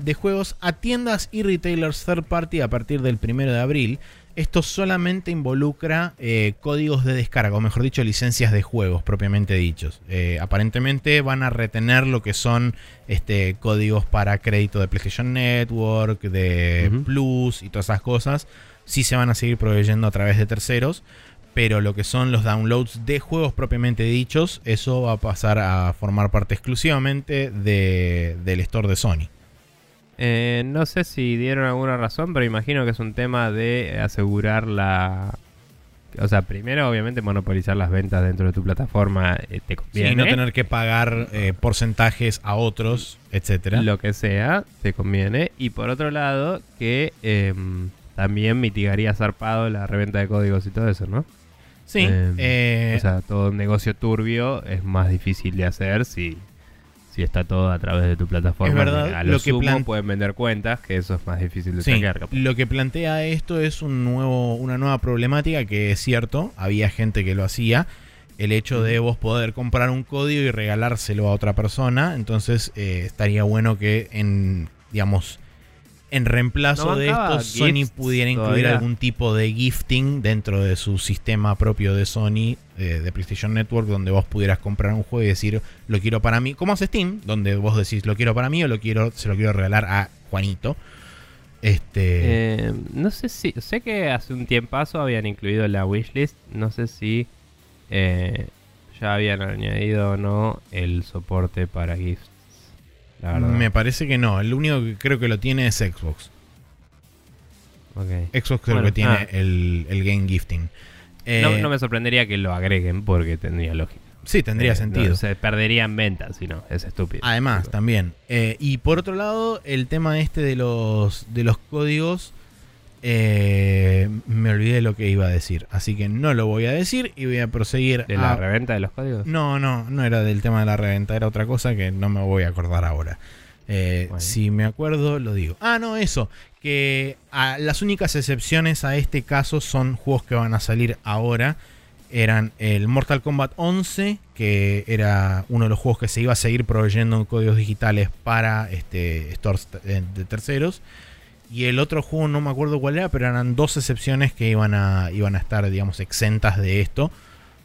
de juegos a tiendas y retailers third party a partir del 1 de abril. Esto solamente involucra eh, códigos de descarga, o mejor dicho, licencias de juegos propiamente dichos. aparentemente van a retener lo que son este, códigos para crédito de PlayStation Network, de Plus y todas esas cosas sí se van a seguir proveyendo a través de terceros, pero lo que son los downloads de juegos propiamente dichos, eso va a pasar a formar parte exclusivamente del store de Sony. Eh, no sé si dieron alguna razón, pero imagino que es un tema de asegurar la... O sea, primero obviamente monopolizar las ventas dentro de tu plataforma eh, te conviene. Sí, no tener que pagar eh, porcentajes a otros, etcétera. Lo que sea, te conviene. Y por otro lado, que em, también mitigaría zarpado la reventa de códigos y todo eso, ¿no? Sí. Em, eh, o sea, todo un negocio turbio es más difícil de hacer si, si está todo a través de tu plataforma. Es verdad. A lo, que sumo pueden vender cuentas, que eso es más difícil de sí, Lo que plantea esto es un nuevo, una nueva problemática que es cierto, había gente que lo hacía. El hecho de vos poder comprar un código y regalárselo a otra persona. Entonces eh, estaría bueno que en, digamos, en reemplazo de esto, Sony pudiera incluir algún tipo de gifting dentro de su sistema propio de Sony, eh, de PlayStation Network, donde vos pudieras comprar un juego y decir, lo quiero para mí, como hace Steam, donde vos decís, lo quiero para mí o lo quiero, se lo quiero regalar a Juanito. Este. Eh, no sé si. Sé que hace un tiempazo habían incluido la wishlist. No sé si eh, ya habían añadido o no el soporte para gifts. Me parece que no. El único que creo que lo tiene es Xbox. Xbox creo que tiene ah. el, game gifting. no, eh, me sorprendería que lo agreguen porque tendría lógica. Sí, tendría eh, sentido. se perderían ventas, si no, es estúpido. Además, también. Eh, y por otro lado, el tema este de los, de los códigos me olvidé lo que iba a decir, así que no lo voy a decir y voy a proseguir. ¿De la reventa de los códigos? No, no, no era del tema de la reventa, era otra cosa que no me voy a acordar ahora. Eh, si me acuerdo, lo digo. Ah, no, eso. Que las únicas excepciones a este caso son juegos que van a salir ahora. Eran el Mortal Kombat 11, que era uno de los juegos que se iba a seguir proveyendo códigos digitales para este, stores de terceros. Y el otro juego no me acuerdo cuál era, pero eran dos excepciones que iban a, iban a estar, digamos, exentas de esto.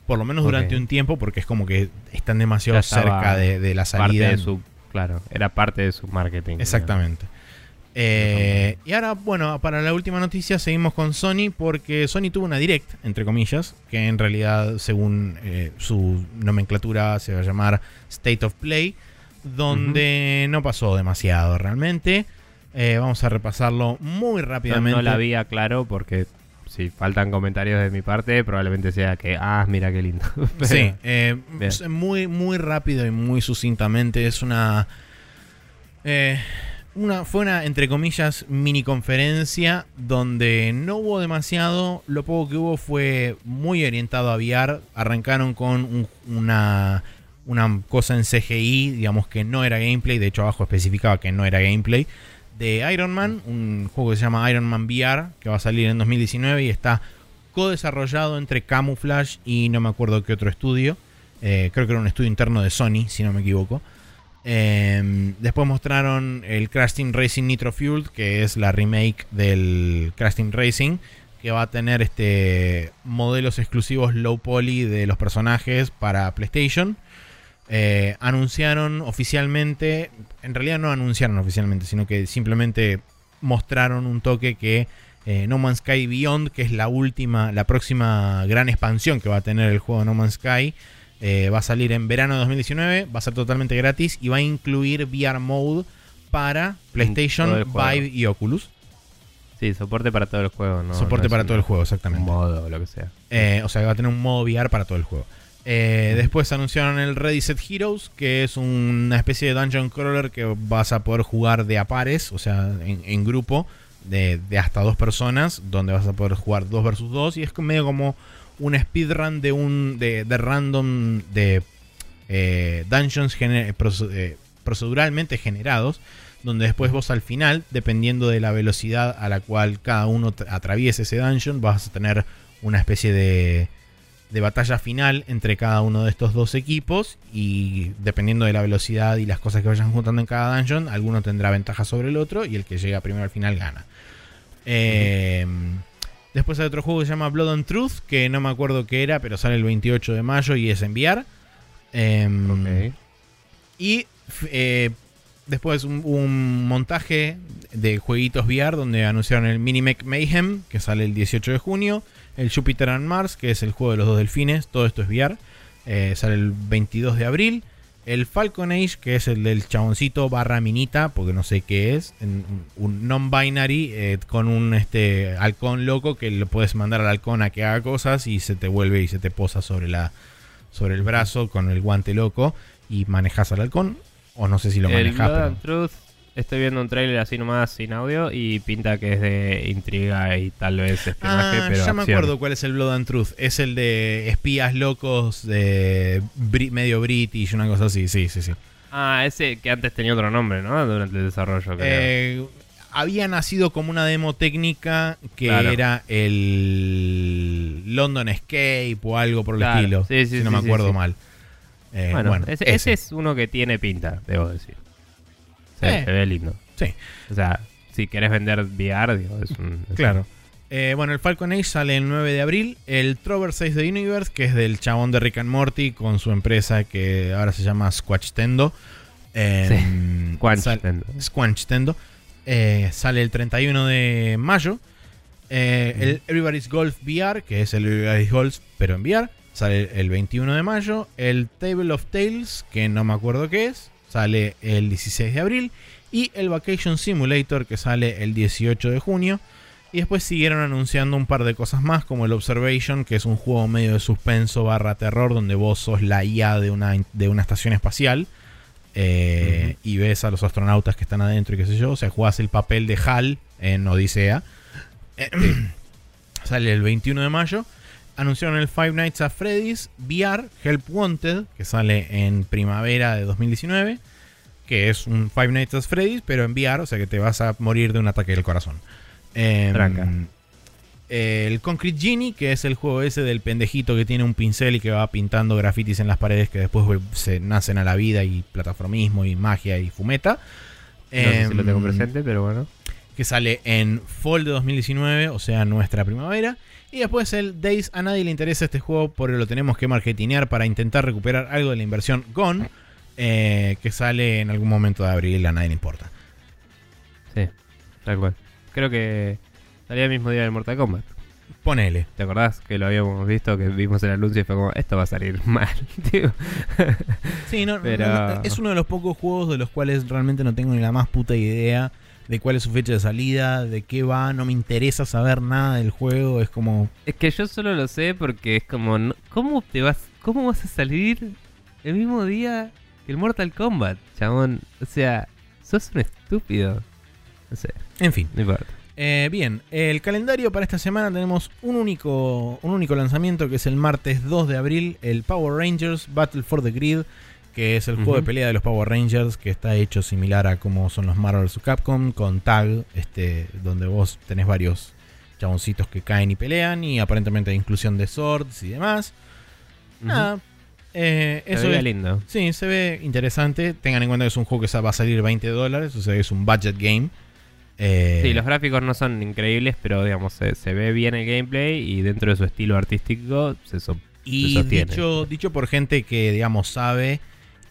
Por lo menos durante un tiempo, porque es como que están demasiado cerca de, la salida. de su, claro, era parte de su marketing. Exactamente. Eh, y ahora, bueno, para la última noticia seguimos con Sony porque Sony tuvo una direct, entre comillas, que en realidad, según eh, su nomenclatura, se va a llamar State of Play, donde no pasó demasiado realmente. Eh, vamos a repasarlo muy rápidamente. No, la vi claro porque si faltan comentarios de mi parte, probablemente sea que, ah, mira qué lindo. sí, eh, muy, muy rápido y muy sucintamente. Es una. Eh, una, fue una, entre comillas, mini conferencia donde no hubo demasiado. Lo poco que hubo fue muy orientado a VR. Arrancaron con una, una cosa en CGI, digamos que no era gameplay. De hecho, abajo especificaba que no era gameplay. De Iron Man, un juego que se llama Iron Man VR, que va a salir en 2019 y está co-desarrollado entre Camouflage y no me acuerdo qué otro estudio. Eh, creo que era un estudio interno de Sony, si no me equivoco. Em, después mostraron el Crash Team Racing Nitro Fueled, que es la remake del Crash Team Racing, que va a tener este modelos exclusivos low poly de los personajes para PlayStation. Eh, anunciaron oficialmente, en realidad no anunciaron oficialmente, sino que simplemente mostraron un toque que eh, No Man's Sky Beyond, que es la última, la próxima gran expansión que va a tener el juego No Man's Sky, eh, va a salir en verano de 2019, va a ser totalmente gratis y va a incluir VR Mode para PlayStation, Vive y Oculus. Sí, soporte para todo el juego, ¿no? Soporte para todo el juego, exactamente. Un modo lo que sea. O sea, va a tener un modo VR para todo el juego. Eh, después anunciaron el Ready Set Heroes, que es una especie de dungeon crawler que vas a poder jugar de a pares, o sea, en, grupo, de, de, hasta dos personas, donde vas a poder jugar dos versus dos. Y es medio como un speedrun de un de, random de eh, dungeons eh, proceduralmente generados donde después vos al final dependiendo de la velocidad a la cual cada uno atraviese ese dungeon vas a tener una especie de de batalla final entre cada uno de estos dos equipos y dependiendo de la velocidad y las cosas que vayan juntando en cada dungeon, alguno tendrá ventaja sobre el otro y el que llega primero al final gana. Eh, Después hay otro juego que se llama Blood and Truth, que no me acuerdo qué era, pero sale el 28 de mayo y es enviar. Em, y eh, después un, montaje de jueguitos VR donde anunciaron el Minimech Mayhem, que sale el 18 de junio. El Jupiter and Mars, que es el juego de los dos delfines. Todo esto es VR. Eh, sale el 22 de abril. El Falcon Age, que es el del chaboncito barra minita, porque no sé qué es. Un non-binary eh, con un este, halcón loco que le puedes mandar al halcón a que haga cosas y se te vuelve y se te posa sobre, la, sobre el brazo con el guante loco y manejas al halcón. O no sé si lo manejas. Truth Estoy viendo un trailer así nomás sin audio y pinta que es de intriga y tal vez espionaje, ah, pero ya me acuerdo cuál es el Blood and Truth. Es el de espías locos de medio british, una cosa así, sí, sí, sí. Ah, ese que antes tenía otro nombre, ¿no? Durante el desarrollo. Eh, había nacido como una demo técnica que era el London Escape o algo por el estilo. Sí, sí, si no me acuerdo mal. Eh, bueno, ese es uno que tiene pinta, debo decir. Se, ve lindo. Sí. O sea, si querés vender VR, digo, es un. claro. Eh, bueno, el Falcon Age sale el 9 de abril. El Trover 6 de Universe, que es del chabón de Rick and Morty, con su empresa que ahora se llama Squatch Tendo. Eh, Squanch Tendo. Eh, sale el 31 de mayo. Eh, el Everybody's Golf VR, que es el Everybody's Golf, pero en VR, sale el 21 de mayo. El Table of Tales, que no me acuerdo qué es, sale el 16 de abril. Y el Vacation Simulator que sale el 18 de junio. Y después siguieron anunciando un par de cosas más, como el Observation, que es un juego medio de suspenso barra terror, donde vos sos la IA de una, de una estación espacial. Eh, y ves a los astronautas que están adentro y qué sé yo. O sea, jugás el papel de HAL en Odisea. sale el 21 de mayo anunciaron el Five Nights at Freddy's VR Help Wanted, que sale en primavera de 2019, que es un Five Nights at Freddy's, pero en VR, o sea que te vas a morir de un ataque del corazón. Em, el Concrete Genie, que es el juego ese del pendejito que tiene un pincel y que va pintando grafitis en las paredes que después se nacen a la vida y plataformismo y magia y fumeta. No sé si lo tengo em, presente, pero bueno. Que sale en Fall de 2019, o sea, nuestra primavera. Y después el Days, a nadie le interesa este juego, porque lo tenemos que marketinear para intentar recuperar algo de la inversión Gone, eh, que sale en algún momento de abril, a nadie le importa. Sí, tal cual. Creo que salía el mismo día del Mortal Kombat. Ponele. ¿Te acordás que lo habíamos visto, que vimos el anuncio y fue como, esto va a salir mal, tío? Sí, no, Pero... es uno de los pocos juegos de los cuales realmente no tengo ni la más puta idea de cuál es su fecha de salida, de qué va, no me interesa saber nada del juego, es como... Es que yo solo lo sé porque es como, ¿cómo te vas, cómo vas a salir el mismo día que el Mortal Kombat, chabón? O sea, sos un estúpido. No sé. En fin. No importa. Eh, bien, el calendario para esta semana tenemos un único, un único lanzamiento que es el martes 2 de abril, el Power Rangers Battle for the Grid, que es el juego de pelea de los Power Rangers que está hecho similar a como son los Marvel vs. Capcom, con tag, este, donde vos tenés varios chaboncitos que caen y pelean y aparentemente hay inclusión de swords y demás. Nada. Eh, eso es lindo. Sí, se ve interesante. Tengan en cuenta que es un juego que va a salir 20 dólares, o sea, es un budget game. Eh, sí, los gráficos no son increíbles, pero digamos, se, ve bien el gameplay y dentro de su estilo artístico se, y Dicho, dicho por gente que, digamos, sabe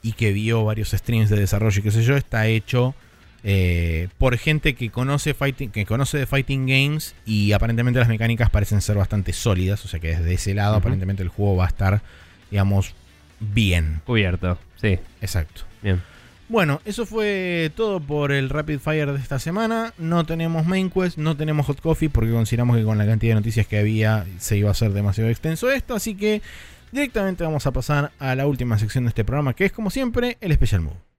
y que vio varios streams de desarrollo y qué sé yo, está hecho eh, por gente que conoce, fighting, que conoce de fighting games y aparentemente las mecánicas parecen ser bastante sólidas, o sea que desde ese lado aparentemente el juego va a estar, digamos, bien. Cubierto, sí. Exacto. Bien. Bueno, eso fue todo por el Rapid Fire de esta semana. No tenemos Main Quest, no tenemos Hot Coffee porque consideramos que con la cantidad de noticias que había se iba a hacer demasiado extenso esto. Así que directamente vamos a pasar a la última sección de este programa que es como siempre el Special Move.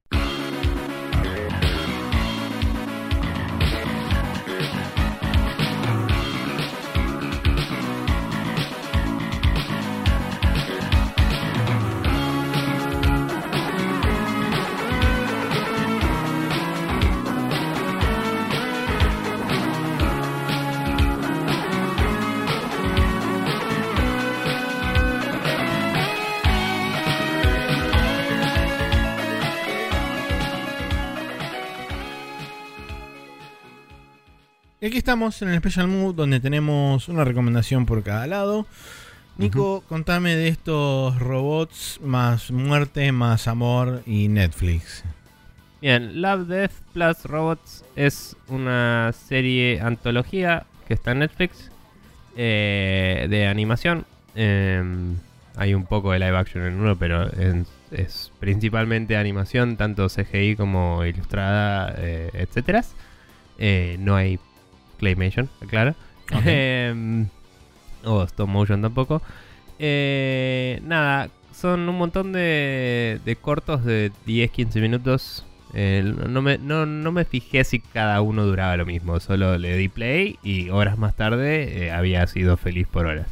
Aquí estamos en el Special Mood donde tenemos una recomendación por cada lado. Nico, contame de estos robots más muerte, más amor y Netflix. Bien, Love, Death Plus Robots es una serie antología que está en Netflix eh, de animación. Em, hay un poco de live action en uno, pero es, principalmente animación, tanto CGI como ilustrada, eh, etcétera. Eh, no hay Claymation, claro. Em, o stop motion tampoco. Eh, nada, son un montón de, cortos de 10-15 minutos. no, me, no, me fijé si cada uno duraba lo mismo, solo le di play y horas más tarde eh, había sido feliz por horas.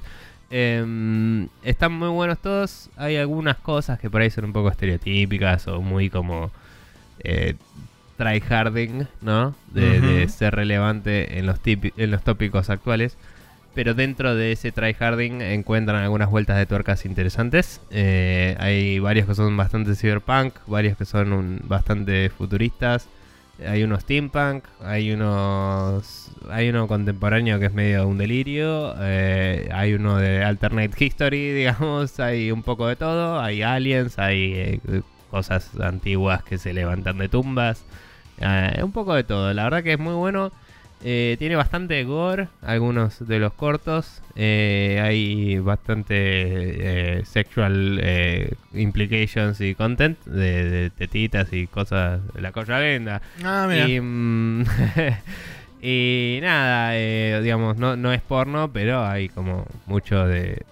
Em, están muy buenos todos, hay algunas cosas que por ahí son un poco estereotípicas o muy como eh, tryharding, ¿no? De, ser relevante en los, en los tópicos actuales. Pero dentro de ese tryharding encuentran algunas vueltas de tuercas interesantes. Eh, hay varios que son bastante cyberpunk, varios que son bastante futuristas. Hay unos steampunk, hay unos hay uno contemporáneo que es medio un delirio, eh, hay uno de alternate history, digamos, hay un poco de todo, hay aliens, hay eh, cosas antiguas que se levantan de tumbas. Eh, un poco de todo. La verdad que es muy bueno. Eh, tiene bastante gore, algunos de los cortos. Eh, hay bastante sexual implications y content de, tetitas y cosas de la cosa venda. Ah, y, mm, y, nada, digamos, no, no es porno, pero hay como mucho de...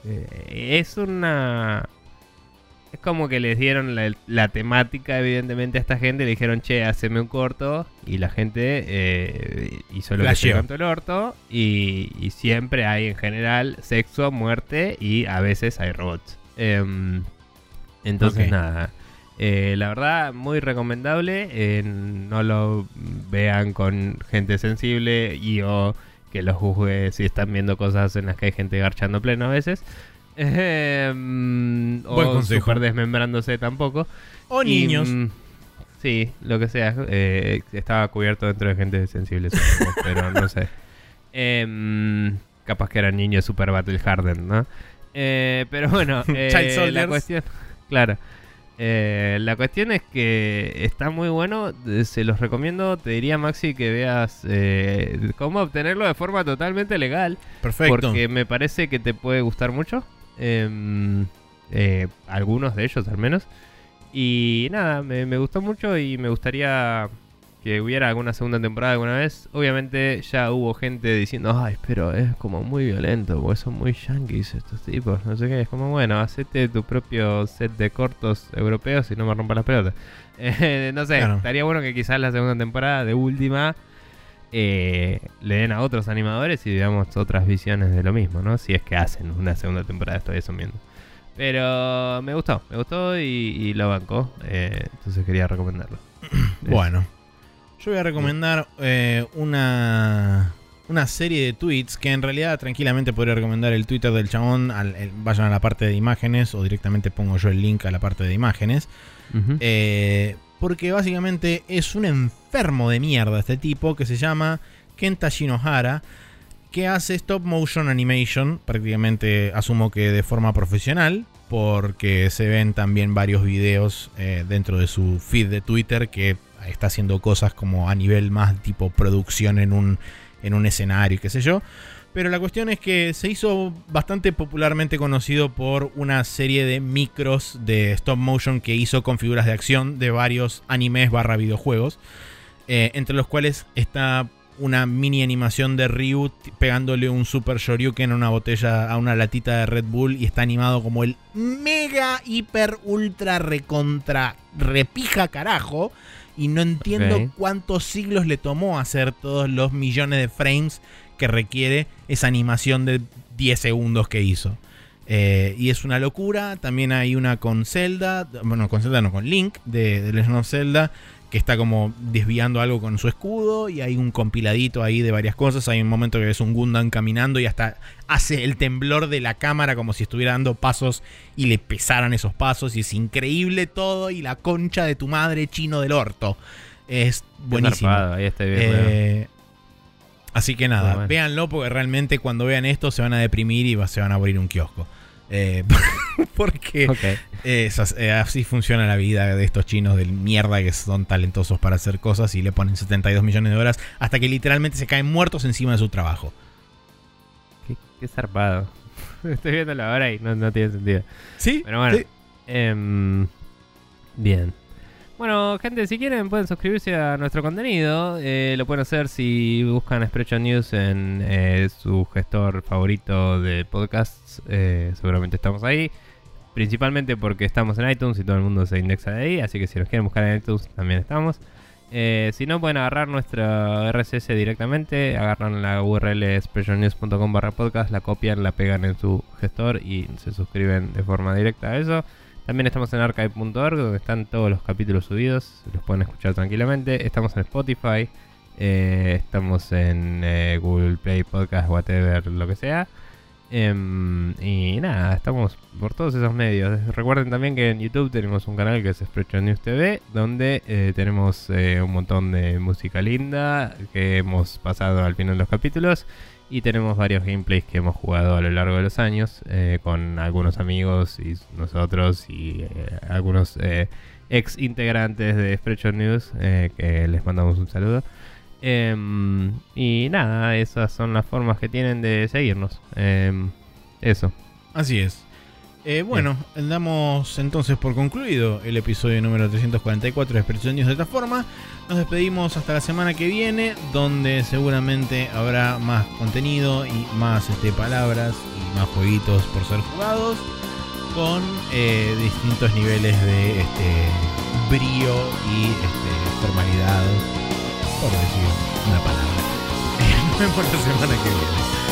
es una es como que les dieron la, temática, evidentemente, a esta gente. Le dijeron, che, haceme un corto. Y la gente eh, hizo lo que se cantó el orto. Y, siempre hay, en general, sexo, muerte y a veces hay robots. Em, entonces, nada. Eh, la verdad, muy recomendable. no lo vean con gente sensible y o que lo juzgue si están viendo cosas en las que hay gente garchando pleno a veces. Eh, o super desmembrándose tampoco. O niños. Mm, sí, lo que sea. Eh, estaba cubierto dentro de gente sensible, pero no sé. Em, capaz que eran niños super battle hardened, ¿no? Eh, pero bueno, eh, la cuestión, claro. Eh, la cuestión es que está muy bueno, se los recomiendo, te diría Maxi que veas cómo obtenerlo de forma totalmente legal. Perfecto. Porque me parece que te puede gustar mucho. Em, eh, algunos de ellos al menos. Y nada, me, gustó mucho y me gustaría que hubiera alguna segunda temporada alguna vez. Obviamente ya hubo gente diciendo, ay, pero es como muy violento, porque son muy yankees estos tipos, no sé qué. Es como, bueno, hacete tu propio set de cortos europeos y no me rompa las pelotas. Eh, no sé, estaría bueno que quizás la segunda temporada de última eh, le den a otros animadores y veamos otras visiones de lo mismo, ¿no? Si es que hacen una segunda temporada, estoy asumiendo. Pero me gustó, me gustó y, lo bancó. Eh, entonces quería recomendarlo. bueno, yo voy a recomendar eh, una, una serie de tweets que en realidad tranquilamente podría recomendar el Twitter del chabón. vayan a la parte de imágenes o directamente pongo yo el link a la parte de imágenes. Eh, porque básicamente es un enfermo de mierda este tipo que se llama Kenta Shinohara que hace stop motion animation, prácticamente asumo que de forma profesional, porque se ven también varios videos eh, dentro de su feed de Twitter que está haciendo cosas como a nivel más tipo producción en un, en un escenario, qué sé yo. Pero la cuestión es que se hizo bastante popularmente conocido por una serie de micros de stop motion que hizo con figuras de acción de varios animes barra videojuegos. Eh, entre los cuales está una mini animación de Ryu pegándole un super shoryuken a una botella, a una latita de Red Bull y está animado como el mega, hiper, ultra, recontra, repija carajo. Y no entiendo cuántos siglos le tomó hacer todos los millones de frames que requiere esa animación de 10 segundos que hizo. Eh, y es una locura. También hay una con Zelda, bueno, con Zelda no, con Link de, de Legend of Zelda, que está como desviando algo con su escudo y hay un compiladito ahí de varias cosas. Hay un momento que ves un Gundam caminando y hasta hace el temblor de la cámara como si estuviera dando pasos y le pesaran esos pasos y es increíble todo y la concha de tu madre chino del orto. Es buenísimo. Eh, así que nada, véanlo porque realmente cuando vean esto se van a deprimir y se van a abrir un kiosco. Eh, porque eh, así funciona la vida de estos chinos de mierda que son talentosos para hacer cosas y le ponen 72 millones de horas hasta que literalmente se caen muertos encima de su trabajo. Qué, zarpado. Estoy viendo la hora y no, tiene sentido. Sí. Pero bueno. Em, bien. Bueno, gente, si quieren pueden suscribirse a nuestro contenido. Eh, lo pueden hacer si buscan Spreadshot News en eh, su gestor favorito de podcasts. Eh, seguramente estamos ahí. Principalmente porque estamos en iTunes y todo el mundo se indexa de ahí. Así que si nos quieren buscar en iTunes también estamos. si no, pueden agarrar nuestra RSS directamente. Agarran la URL spreadshotnews.com barra podcast, la copian, la pegan en su gestor y se suscriben de forma directa a eso. También estamos en archive.org, donde están todos los capítulos subidos, los pueden escuchar tranquilamente. Estamos en Spotify, eh, estamos en eh, Google Play Podcast, whatever, lo que sea. Em, y nada, estamos por todos esos medios. Recuerden también que en YouTube tenemos un canal que es Spreadshot News TV, donde eh, tenemos un montón de música linda que hemos pasado al final de los capítulos. Y tenemos varios gameplays que hemos jugado a lo largo de los años eh, con algunos amigos y nosotros y eh, algunos eh, ex integrantes de Spreadshot News que les mandamos un saludo. Em, y nada, esas son las formas que tienen de seguirnos. Em, eso. Así es. Eh, bueno, damos entonces por concluido el episodio número 344 de Expresión News de esta forma. Nos despedimos hasta la semana que viene, donde seguramente habrá más contenido y más este, palabras y más jueguitos por ser jugados, con eh, distintos niveles de este, brío y este, formalidad, por decir una palabra. Nos vemos la semana que viene.